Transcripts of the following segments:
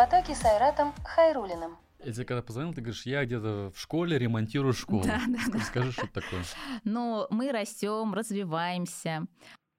потоке с Айратом Хайрулиным. Я тебе когда позвонил, ты говоришь, я где-то в школе ремонтирую школу. Да, да, да. Скажи, что это такое. Но мы растем, развиваемся.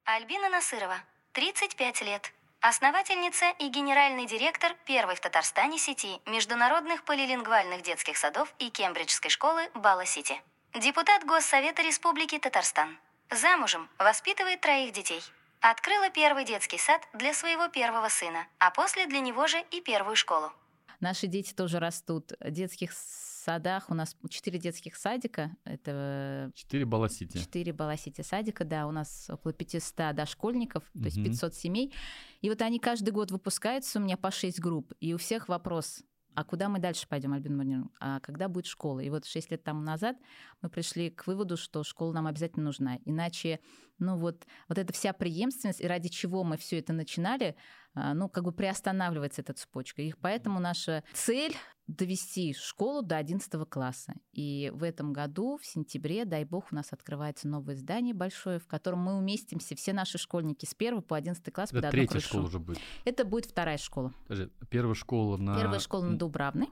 Альбина Насырова, 35 лет. Основательница и генеральный директор первой в Татарстане сети международных полилингвальных детских садов и Кембриджской школы Бала-Сити. Депутат Госсовета Республики Татарстан. Замужем, воспитывает троих детей. Открыла первый детский сад для своего первого сына, а после для него же и первую школу. Наши дети тоже растут. В детских садах у нас четыре детских садика. Это Четыре Баласити. четыре Баласити садика, да, у нас около 500 дошкольников, то есть Мгм. 500 семей. И вот они каждый год выпускаются, у меня по 6 групп, и у всех вопрос, а куда мы дальше пойдем, Альбина Марьяновна? А когда будет школа? И вот 6 лет тому назад мы пришли к выводу, что школа нам обязательно нужна. Иначе, ну вот, вот эта вся преемственность, и ради чего мы все это начинали, а, ну, как бы приостанавливается эта цепочка. И поэтому наша цель довести школу до 11 класса. И в этом году, в сентябре, дай бог, у нас открывается новое здание большое, в котором мы уместимся, все наши школьники с 1 по 11 класс Это третья крышу. школа уже будет. Это будет вторая школа. Подожди, первая школа на... Первая школа на Дубравной.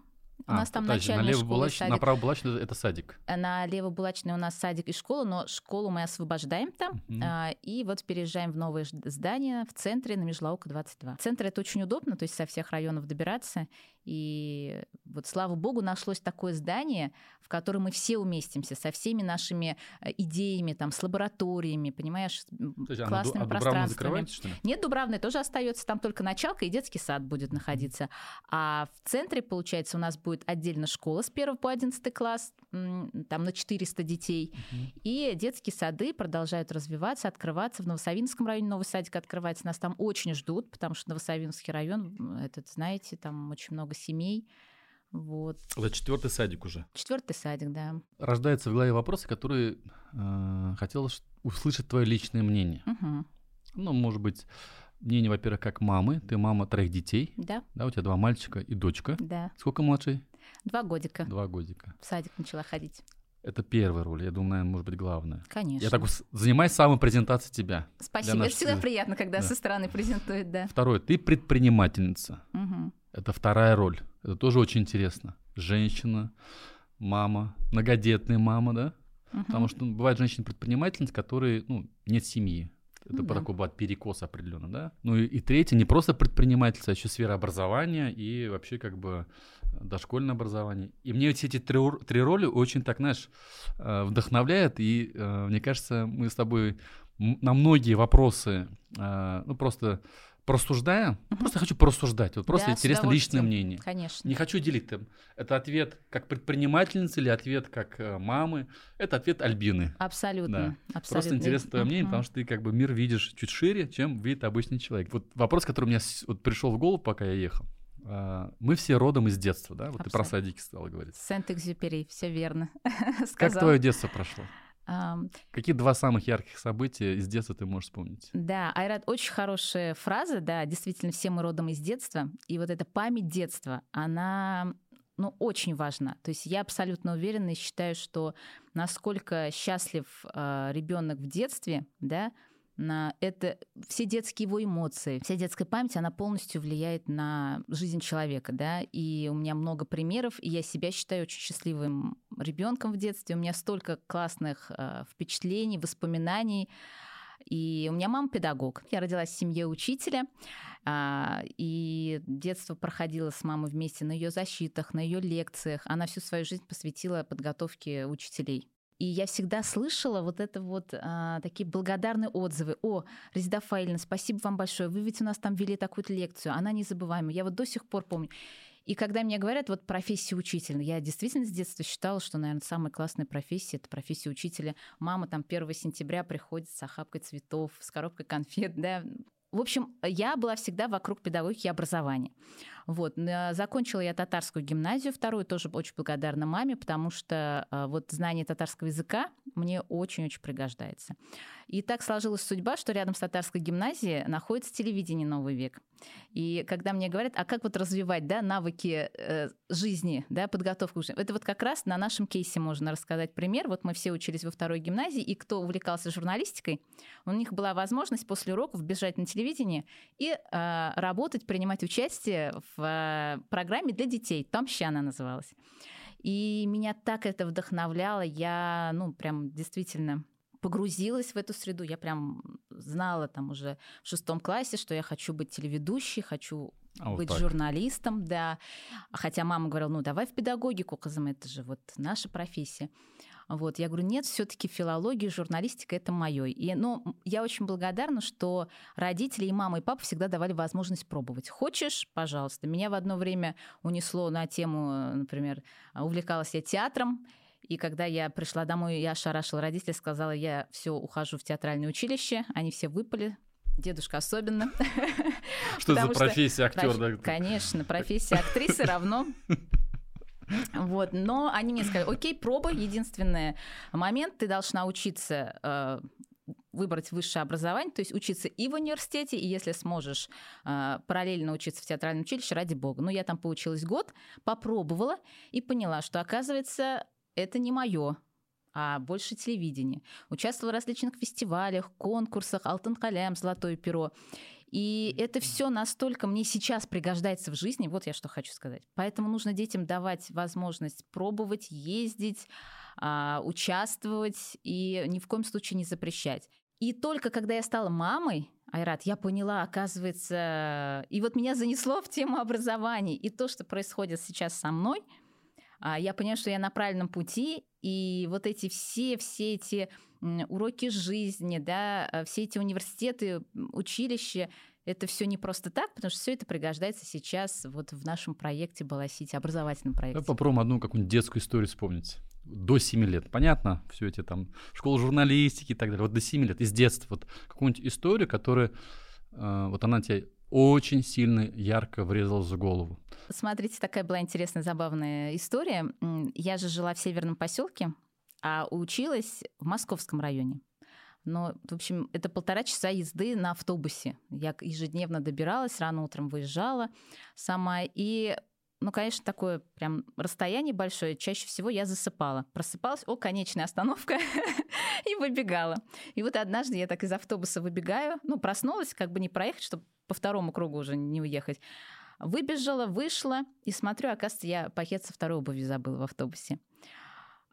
У А, нас там подожди, начальная налево школа, Булач- садик. Направо Булачный это садик. На Левобулачной у нас садик и школа, но школу мы освобождаем там. Мгм. а, и вот переезжаем в новое здание в центре на Межлаука 22. Центр это очень удобно, то есть со всех районов добираться. И вот, слава богу, нашлось такое здание, в котором мы все уместимся, со всеми нашими э, идеями, там, с лабораториями, понимаешь, м, Подожди, а классными а пространствами. что ли? Нет, Дубравная тоже остается, там только началка и детский сад будет находиться. А в центре, получается, у нас будет отдельно школа с 1 по 11 класс, там на 400 детей. Мгм. И детские сады продолжают развиваться, открываться. В Новосавинском районе новый садик открывается. Нас там очень ждут, потому что Новосавинский район, этот, знаете, там очень много семей. Вот. Это четвертый садик уже. Четвертый садик, да. Рождаются в голове вопросы, которые э, хотелось услышать твое личное мнение. Мгм. Ну, может быть, мнение, во-первых, как мамы. Ты мама троих детей. Да, Да, у тебя два мальчика и дочка. да. Сколько младший? Два годика Два годика. в садик начала ходить. Это первая роль, я думаю, наверное, может быть, главная. Конечно. Я так занимаюсь самопрезентацией тебя. Спасибо. Это всегда приятно, когда Да. со стороны презентуют, да. Второе, ты предпринимательница. Мгм. Это вторая роль. Это тоже очень интересно. Женщина, мама, многодетная мама, да? Мгм. Потому что ну, бывают женщины-предпринимательницы, которые, ну, нет семьи. Это Ну да. такой бывает перекос определенно, да? Ну и, и третье, не просто предпринимательство, а еще сфера образования и вообще как бы дошкольное образование. И мне все эти три, три роли очень так, знаешь, э, вдохновляют. И э, мне кажется, мы с тобой на многие вопросы, э, ну просто просуждаем. Мгм. Просто хочу прорассуждать. Вот просто Да, интересно личное мнение. Конечно. Не хочу делить там. Это ответ как предпринимательницы или ответ как э, мамы. Это ответ Альбины. Абсолютно. абсолютно. Просто интересно твое мнение, Мгм. потому что ты как бы мир видишь чуть шире, чем видит обычный человек. Вот вопрос, который у меня вот пришел в голову, пока я ехал. А, Мы все родом из детства, да? Вот ты про Абсолютно. садики стала говорить. Сент-Экзюпери, все верно. Как твое детство прошло? Какие два самых ярких события из детства ты можешь вспомнить? Да, Айрат, очень хорошая фраза, да, действительно, все мы родом из детства, и вот эта память детства, она ну, очень важна. То есть я абсолютно уверена и считаю, что насколько счастлив ребенок в детстве, да, на это все детские его эмоции, вся детская память, она полностью влияет на жизнь человека, да. И у меня много примеров, и я себя считаю очень счастливым ребенком в детстве. У меня столько классных э, впечатлений, воспоминаний. И у меня мама педагог. Я родилась в семье учителя, а, и детство проходило с мамой вместе на ее защитах, на ее лекциях. Она всю свою жизнь посвятила подготовке учителей. И я всегда слышала вот это вот а, такие благодарные отзывы. О, Резида Фаильна, спасибо вам большое. Вы ведь у нас там вели такую-то лекцию. Она незабываемая. Я вот до сих пор помню. И когда мне говорят, вот профессия учителя, я действительно с детства считала, что, наверное, самая классная профессия — это профессия учителя. Мама там 1 сентября приходит с охапкой цветов, с коробкой конфет, да. В общем, я была всегда вокруг педагогики и образования. Вот. Закончила я татарскую гимназию, вторую тоже очень благодарна маме, потому что вот знание татарского языка мне очень-очень пригождается. И так сложилась судьба, что рядом с татарской гимназией находится телевидение «Новый век». И когда мне говорят, а как вот развивать да, навыки э, жизни, да, подготовку к жизни, это вот как раз на нашем кейсе можно рассказать пример. Вот мы все учились во второй гимназии, и кто увлекался журналистикой, у них была возможность после уроков бежать на телевидение и э, работать, принимать участие в в программе для детей. «Томща» она называлась. И меня так это вдохновляло. Я, ну, прям действительно погрузилась в эту среду. Я прям знала там уже в шестом классе, что я хочу быть телеведущей, хочу а быть вот журналистом, да. Хотя мама говорила, ну давай в педагогику, Казам, это же вот наша профессия. Вот, я говорю, нет, все-таки филология, журналистика это мое. И, ну, я очень благодарна, что родители и мама, и папа всегда давали возможность пробовать. Хочешь, пожалуйста. Меня в одно время унесло на тему, например, увлекалась я театром, и когда я пришла домой, я ошарашила родителей, сказала, я все ухожу в театральное училище, они все выпали, дедушка особенно. Что за профессия актер? Да? Конечно, профессия актрисы равно вот, но они мне сказали, окей, пробуй, единственный момент, ты должна учиться э, выбрать высшее образование, то есть учиться и в университете, и если сможешь э, параллельно учиться в театральном училище, ради бога. Ну, я там поучилась год, попробовала и поняла, что, оказывается, это не мое, а больше телевидение. Участвовала в различных фестивалях, конкурсах, Алтын Калям, Золотое перо. И это все настолько мне сейчас пригождается в жизни, вот я что хочу сказать. Поэтому нужно детям давать возможность пробовать, ездить, а, участвовать и ни в коем случае не запрещать. И только когда я стала мамой, Айрат, я поняла, оказывается, и вот меня занесло в тему образования. И то, что происходит сейчас со мной – я поняла, что я на правильном пути, и вот эти все, все эти уроки жизни, да, а, все эти университеты, училища, это все не просто так, потому что все это пригождается сейчас вот в нашем проекте Баласити, образовательном проекте. Попробуем одну какую-нибудь детскую историю вспомнить. До 7 лет. Понятно, все эти там школа журналистики и так далее. Вот до 7 лет, из детства. Вот какую-нибудь историю, которая, э, вот она тебе очень сильно ярко врезалась в голову. Смотрите, такая была интересная, забавная история. Я же жила в северном поселке, а училась в московском районе. Но, в общем, это полтора часа езды на автобусе. Я ежедневно добиралась, рано утром выезжала сама. И, ну, конечно, такое прям расстояние большое. Чаще всего я засыпала. Просыпалась, о, конечная остановка, и выбегала. И вот однажды я так из автобуса выбегаю, ну, проснулась, как бы не проехать, чтобы по второму кругу уже не уехать. Выбежала, вышла, и смотрю, оказывается, я пакет со второй обуви забыла в автобусе.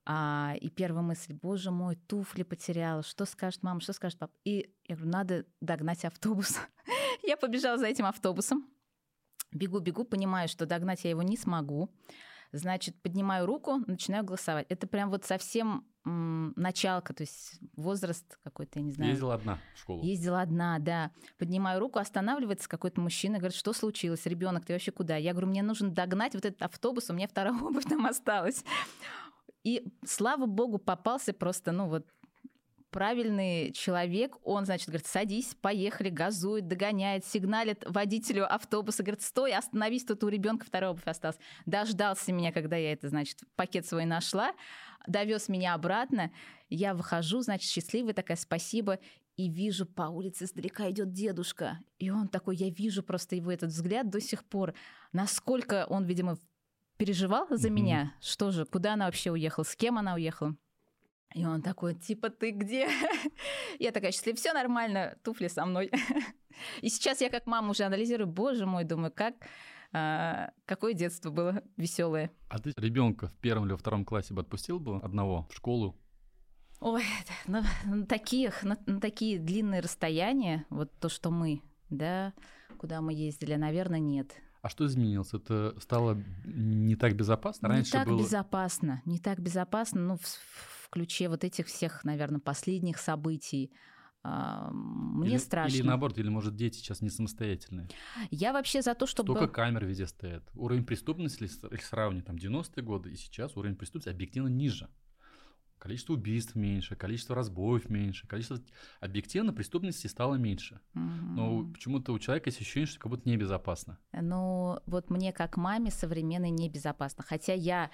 А, и первая мысль, боже мой, туфли потеряла, что скажет мама, что скажет папа. И я говорю, надо догнать автобус. я побежала за этим автобусом, бегу-бегу, понимаю, что догнать я его не смогу. Значит, поднимаю руку, начинаю голосовать. Это прям вот совсем началка, то есть возраст какой-то, я не знаю. Ездила одна в школу. Ездила одна, да. Поднимаю руку, останавливается какой-то мужчина, говорит, что случилось, ребенок, ты вообще куда? Я говорю, мне нужно догнать вот этот автобус, у меня вторая обувь там осталась. И слава богу, попался просто, ну вот правильный человек, он, значит, говорит, садись, поехали, газует, догоняет, сигналит водителю автобуса, говорит, стой, остановись, тут у ребенка второй обувь осталась. Дождался меня, когда я это, значит, пакет свой нашла, довез меня обратно, я выхожу, значит, счастливая такая, спасибо, и вижу по улице издалека идет дедушка, и он такой, я вижу просто его этот взгляд до сих пор, насколько он, видимо, переживал за mm-hmm. меня, что же, куда она вообще уехала, с кем она уехала. И он такой, типа, ты где? я такая счастливая, все нормально, туфли со мной. И сейчас я как мама уже анализирую, боже мой, думаю, как а, какое детство было веселое. А ты ребенка в первом или во втором классе бы отпустил бы одного в школу? Ой, на, на таких, на, на такие длинные расстояния, вот то, что мы, да, куда мы ездили, наверное, нет. А что изменилось? Это стало не так безопасно? Раньше не так было... безопасно, не так безопасно, ну, в, в ключе вот этих всех, наверное, последних событий. А, мне или, страшно. Или наоборот, или может дети сейчас не самостоятельные. Я вообще за то, чтобы... Столько камер везде стоят. Уровень преступности, если сравнить там 90-е годы и сейчас, уровень преступности объективно ниже. Количество убийств меньше, количество разбоев меньше, количество объективно преступности стало меньше. Угу. Но почему-то у человека есть ощущение, что как будто небезопасно. Ну, вот мне как маме современной небезопасно. Хотя я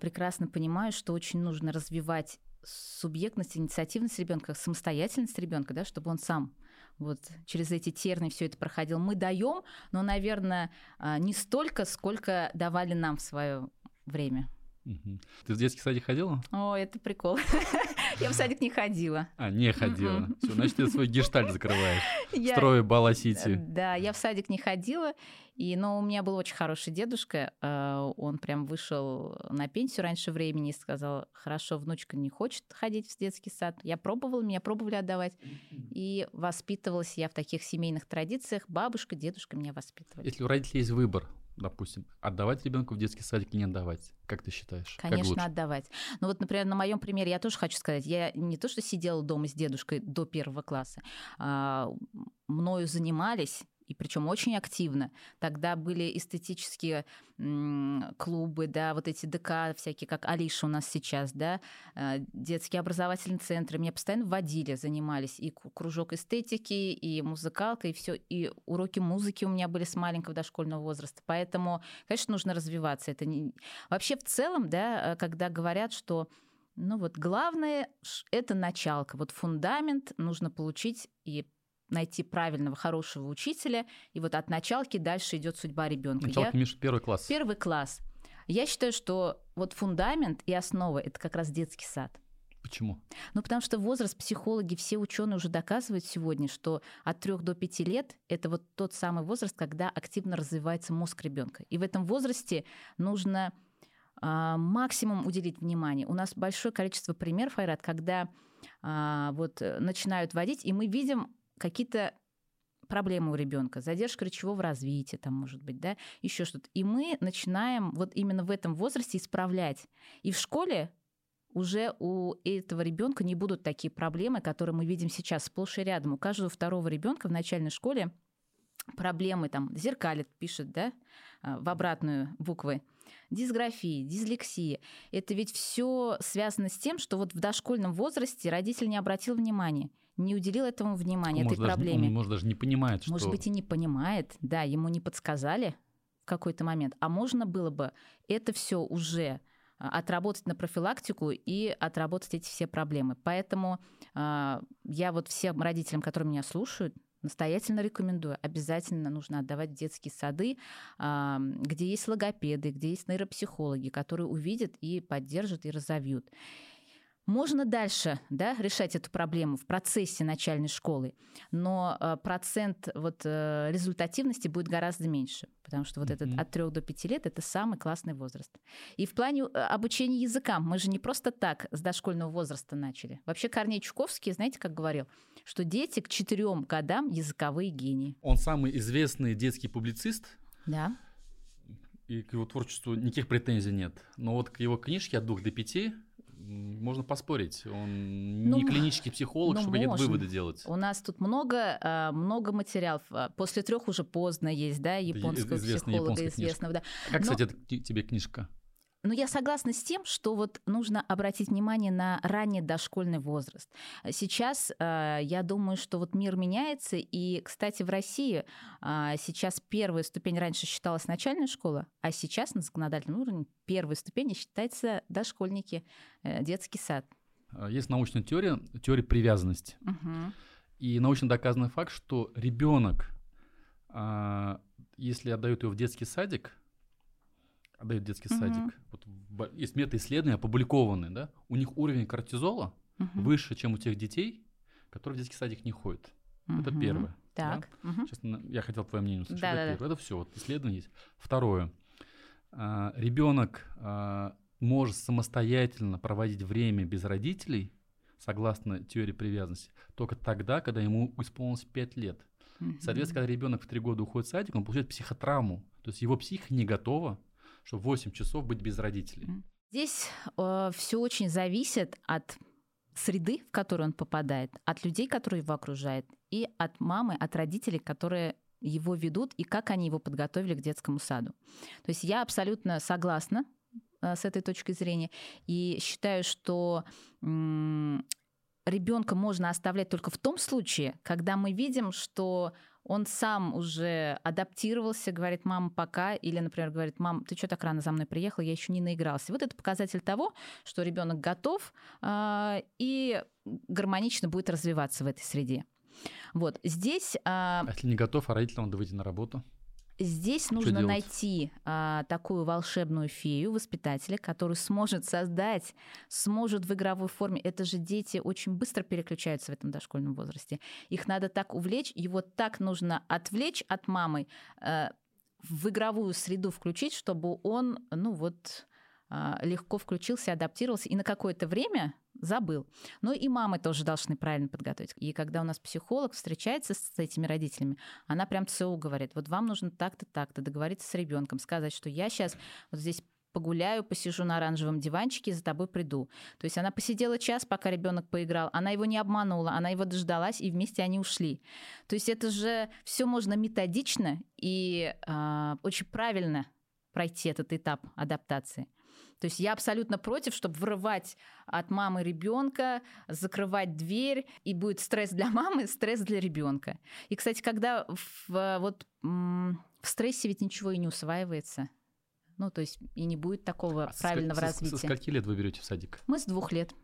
прекрасно понимаю, что очень нужно развивать субъектность, инициативность ребенка, самостоятельность ребенка, да, чтобы он сам вот через эти терны все это проходил. Мы даем, но, наверное, а, не столько, сколько давали нам в свое время. Мгм. Ты в детский садик ходила? О, это прикол. Я в садик не ходила. А, не ходила. Все, значит, ты свой гештальт закрываешь. Я- Строю Бала-Сити. Да, я в садик не ходила, и, но у меня был очень хороший дедушка. э, Он прям вышел на пенсию раньше времени и сказал, хорошо, внучка не хочет ходить в детский сад. Я пробовала, меня пробовали отдавать. И воспитывалась я в таких семейных традициях. Бабушка, дедушка меня воспитывали. Если у родителей есть выбор, допустим, отдавать ребенка в детский садик не отдавать, как ты считаешь? как Конечно, лучше? отдавать. Ну вот, например, на моем примере я тоже хочу сказать, я не то, что сидела дома с дедушкой до первого класса, а, мною занимались, и причем очень активно. Тогда были эстетические клубы, да, вот эти ДК всякие, как Алиша у нас сейчас, да, э, детские образовательные центры. Меня постоянно водили, занимались и кружок эстетики, и музыкалка, и все, и уроки музыки у меня были с маленького дошкольного возраста. Поэтому, конечно, нужно развиваться. Это не... Вообще в целом, да, э, когда говорят, что ну вот главное это началка, вот фундамент нужно получить и найти правильного, хорошего учителя, и вот от началки дальше идет судьба ребенка. Началка, Миша, первый класс. Первый класс. Я считаю, что вот фундамент и основа это как раз детский сад. Почему? Ну, потому что возраст психологи, все ученые уже доказывают сегодня, что от 3 до 5 лет это вот тот самый возраст, когда активно развивается мозг ребенка. И в этом возрасте нужно а, максимум уделить внимание. У нас большое количество примеров, Айрат, когда а, вот э, начинают водить, и мы видим какие-то проблемы у ребенка, задержка речевого развития, там, может быть, да, еще что-то. И мы начинаем вот именно в этом возрасте исправлять. И в школе уже у этого ребенка не будут такие проблемы, которые мы видим сейчас сплошь и рядом. У каждого второго ребенка в начальной школе проблемы там зеркалит, пишет, да, а, в обратную буквы. Дисграфия, дислексия. Это ведь все связано с тем, что вот в дошкольном возрасте родитель не обратил внимания, не уделил этому внимания, может, этой даже, проблеме. он, может, даже не понимает, что... Может быть, и не понимает, да, ему не подсказали в какой-то момент. А можно было бы это все уже а, отработать на профилактику и отработать эти все проблемы. Поэтому а, я вот всем родителям, которые меня слушают, настоятельно рекомендую. Обязательно нужно отдавать в детские сады, а, где есть логопеды, где есть нейропсихологи, которые увидят и поддержат и разовьют. Можно дальше да, решать эту проблему в процессе начальной школы, но э, процент вот, э, результативности будет гораздо меньше, потому что вот этот Мгм. от 3 до 5 лет это самый классный возраст. И в плане э, обучения языкам мы же не просто так с дошкольного возраста начали. Вообще Корней Чуковский, знаете, как говорил, что дети к 4 годам языковые гении. Он самый известный детский публицист, Да. и к его творчеству никаких претензий нет. Но вот к его книжке «От двух до пяти» можно поспорить. Он Ну, не клинический психолог, ну, чтобы какие-то выводы делать. У нас тут много, а, много материалов. А, После трех уже поздно есть, да, японского известная психолога японская книжка. известного, да. Как, Но- кстати, тебе книжка? Но я согласна с тем, что вот нужно обратить внимание на ранний дошкольный возраст. Сейчас э, я думаю, что вот мир меняется, и, кстати, в России а, сейчас первая ступень раньше считалась начальная школа, а сейчас на законодательном уровне первой ступенью считается дошкольники, э, детский сад. А, Есть научная теория, теория привязанности. Мгм. И научно доказанный факт, что ребенок, а, если отдают его в детский садик, отдают детский Мгм. садик, вот есть метаисследования опубликованные, да, у них уровень кортизола Мгм. выше, чем у тех детей, которые в детский садик не ходят. Это Мгм. первое. да. Так. Мгм. Сейчас на- я хотел твое мнение услышать. Да-да-да. Это первое. Это все, вот исследование есть. Второе. ребенок а, может самостоятельно проводить время без родителей, согласно теории привязанности, только тогда, когда ему исполнилось 5 лет. Соответственно, когда ребенок в 3 года уходит в садик, он получает психотравму. То есть его психика не готова, чтобы 8 часов быть без родителей. Здесь все очень зависит от среды, в которую он попадает, от людей, которые его окружают, и от мамы, от родителей, которые его ведут, и как они его подготовили к детскому саду. То есть я абсолютно согласна э, с этой точки зрения и считаю, что ребенка можно оставлять только в том случае, когда мы видим, что он сам уже адаптировался, говорит, мама, пока, или, например, говорит, мам, ты что так рано за мной приехал, я еще не наигрался. Вот это показатель того, что ребенок готов э, и гармонично будет развиваться в этой среде. Вот здесь. А если не готов, а родителям надо выйти на работу? Здесь Что нужно делать? найти а, такую волшебную фею, воспитателя, который сможет создать, сможет в игровой форме. Это же дети очень быстро переключаются в этом дошкольном возрасте. Их надо так увлечь, его так нужно отвлечь от мамы, э, в игровую среду включить, чтобы он, ну вот, а, легко включился, адаптировался и на какое-то время забыл. Ну и мамы тоже должны правильно подготовить. И когда у нас психолог встречается с этими родителями, она прям ЦУ говорит, вот вам нужно так-то, так-то договориться с ребенком, сказать, что я сейчас вот здесь погуляю, посижу на оранжевом диванчике, за тобой приду. То есть она посидела час, пока ребенок поиграл, она его не обманула, она его дождалась, и вместе они ушли. То есть это же все можно методично и а, очень правильно пройти этот этап адаптации. То есть я абсолютно против, чтобы вырывать от мамы ребенка, закрывать дверь, и будет стресс для мамы, стресс для ребенка. И, кстати, когда в, вот, в стрессе ведь ничего и не усваивается. Ну, то есть и не будет такого А правильного со- развития. Со скольки лет вы берете в садик? Мы с двух лет.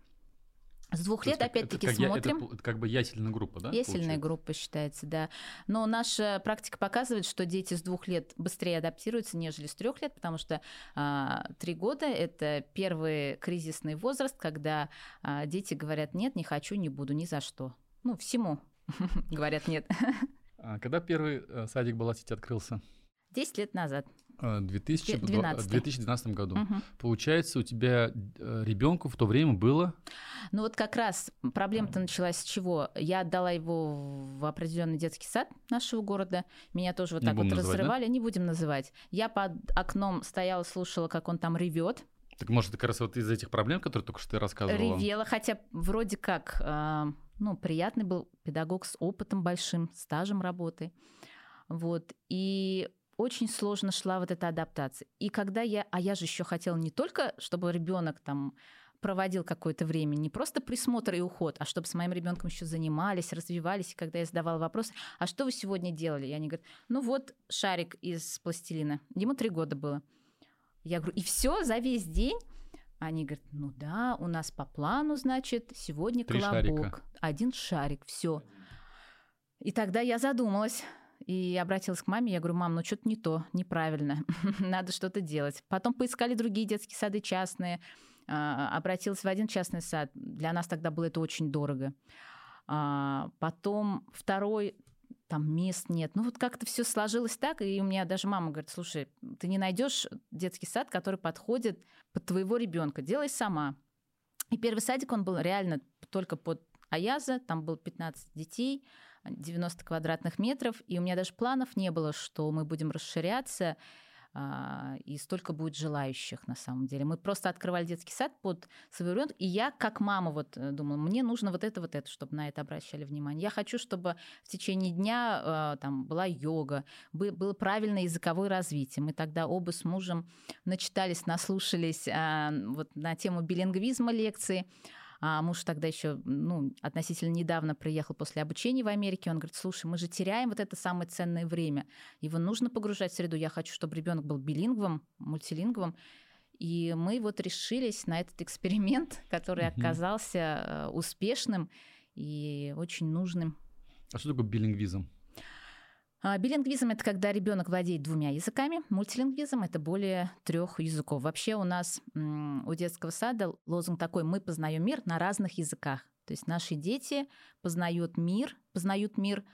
С двух лет, опять-таки, я- смотрим. Это, это как бы ясельная группа, да? Ясельная получается? группа считается, да. Но наша практика показывает, что дети с двух лет быстрее адаптируются, нежели с трех лет, потому что а, три года это первый кризисный возраст, когда а, дети говорят нет, не хочу, не буду, ни за что. Ну, всему говорят нет. А когда первый э, садик Баласити открылся? Десять лет назад. Э, 2000 в 12. 2012 году. Мгм. Получается, у тебя ребенку в то время было Ну вот как раз проблема-то началась с чего? Я отдала его в определенный детский сад нашего города. Меня тоже вот Не так вот называть, да? разрывали, не будем называть. Я под окном стояла, слушала, как он там ревет. Так может, как раз вот из этих проблем, которые только что ты рассказывала? Ревела, хотя вроде как, ну, приятный был педагог с опытом большим, стажем работы. Вот. И очень сложно шла вот эта адаптация. И когда я, а я же еще хотела не только, чтобы ребенок там проводил какое-то время, не просто присмотр и уход, а чтобы с моим ребенком еще занимались, развивались. И когда я задавала вопрос, а что вы сегодня делали? И они говорят, ну вот шарик из пластилина. Ему три года было. Я говорю, и все за весь день? Они говорят, ну да, у нас по плану, значит, сегодня Три колобок. шарика. Один шарик, все. И тогда я задумалась и обратилась к маме. Я говорю, мам, ну что-то не то, неправильно, надо что-то делать. Потом поискали другие детские сады частные. А, Обратилась в один частный сад. Для нас тогда было это очень дорого. А, Потом второй, там мест нет. Ну вот как-то все сложилось так, и у меня даже мама говорит, слушай, ты не найдешь детский сад, который подходит под твоего ребенка, делай сама. И первый садик, он был реально только под Аяза, там было 15 детей, 90 квадратных метров, и у меня даже планов не было, что мы будем расширяться, а, и столько будет желающих на самом деле. Мы просто открывали детский сад под своего ребенка, и я как мама вот э, думала, мне нужно вот это, вот это, чтобы на это обращали внимание. Я хочу, чтобы в течение дня э, там была йога, бы- было правильное языковое развитие. Мы тогда оба с мужем начитались, наслушались а, вот на тему билингвизма лекции. А муж тогда еще, ну, относительно недавно приехал после обучения в Америке. Он говорит, слушай, мы же теряем вот это самое ценное время. Его нужно погружать в среду. Я хочу, чтобы ребенок был билингвом, мультилингвом. И мы вот решились на этот эксперимент, который Мгм. оказался э, успешным и очень нужным. А что такое билингвизм? А, Билингвизм это когда ребенок владеет двумя языками. Мультилингвизм это более трех языков. Вообще у нас у детского сада лозунг такой: мы познаем мир на разных языках. То есть наши дети познают мир, познают мир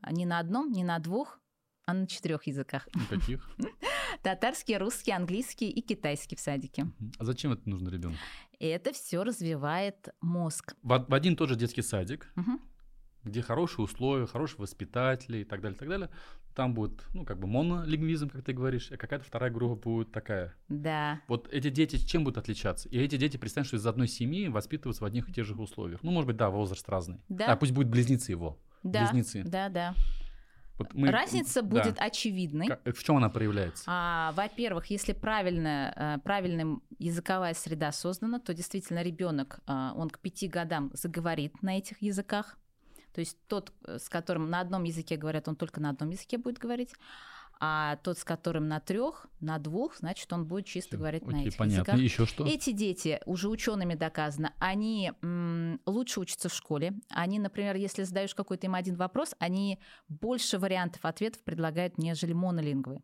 а, не на одном, не на двух, а на четырех языках. Никаких? Татарский, русский, английский и китайский в садике. А зачем это нужно ребенку? Это все развивает мозг. В, в один тот же детский садик, Мгм. Где хорошие условия, хорошие воспитатели и так далее, и так далее. Там будет, ну, как бы монолингвизм, как ты говоришь, а какая-то вторая группа будет такая. Да. Вот эти дети чем будут отличаться? И эти дети, представь, что из одной семьи воспитываются в одних и тех же условиях. Ну, может быть, да, возраст разный. Да. А пусть будут близнецы его. Да, Близнецы. да, да. Вот мы- Разница да. будет очевидной. Ка- В чем она проявляется? А, во-первых, если правильно, э, правильная языковая среда создана, то действительно ребенок, а, он к пяти годам заговорит на этих языках. То есть тот, э, с которым на одном языке говорят, он только на одном языке будет говорить. А тот, с которым на трех, на двух, значит, он будет чисто говорить на Окей, этих понятно. языках. Еще что? Эти дети, уже учеными доказано, они м, лучше учатся в школе. Они, например, если задаешь какой-то им один вопрос, они больше вариантов ответов предлагают, нежели монолингвы.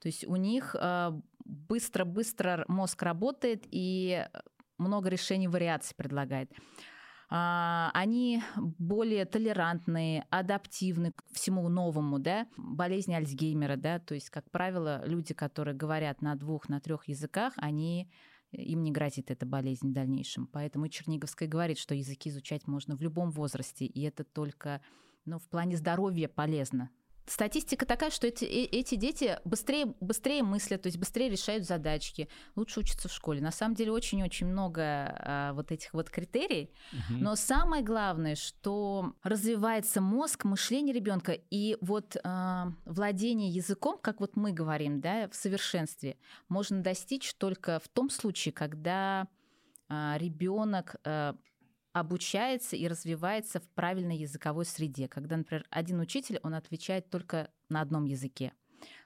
То есть у них э, быстро-быстро мозг работает и много решений вариаций предлагает. А, они более толерантные, адаптивны к всему новому, да, болезнь Альцгеймера, да, то есть, как правило, люди, которые говорят на двух, на трех языках, они им не грозит эта болезнь в дальнейшем. Поэтому Черниговская говорит, что языки изучать можно в любом возрасте, и это только ну, в плане здоровья полезно Статистика такая, что эти, э, эти дети быстрее, быстрее мыслят, то есть быстрее решают задачки, лучше учатся в школе. На самом деле очень-очень много а, вот этих вот критерий. Угу. Но самое главное, что развивается мозг, мышление ребенка и вот а, владение языком, как вот мы говорим, да, в совершенстве, можно достичь только в том случае, когда а, ребенок а, обучается и развивается в правильной языковой среде, когда, например, один учитель, он отвечает только на одном языке.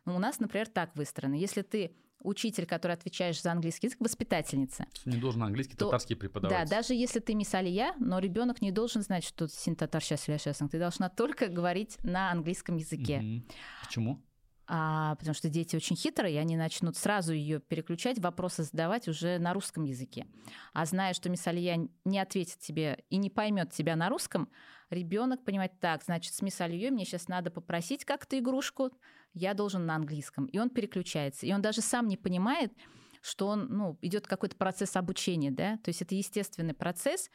Ну, у нас, например, так выстроено. Если ты учитель, который отвечаешь за английский язык, воспитательница. Не должен английский, то, татарский преподавать. Да, даже если ты мисс Алия, но ребенок не должен знать, что син татар сейчас сейчас. Ты должна только говорить на английском языке. Угу. Почему? А, потому что дети очень хитрые, и они начнут сразу ее переключать, вопросы задавать уже на русском языке. А зная, что мисс Алия не ответит тебе и не поймет тебя на русском, ребенок понимает, так, значит, с мисс Алией мне сейчас надо попросить как-то игрушку, я должен на английском. И он переключается. И он даже сам не понимает, что он, ну, идет какой-то процесс обучения, да, то есть это естественный процесс,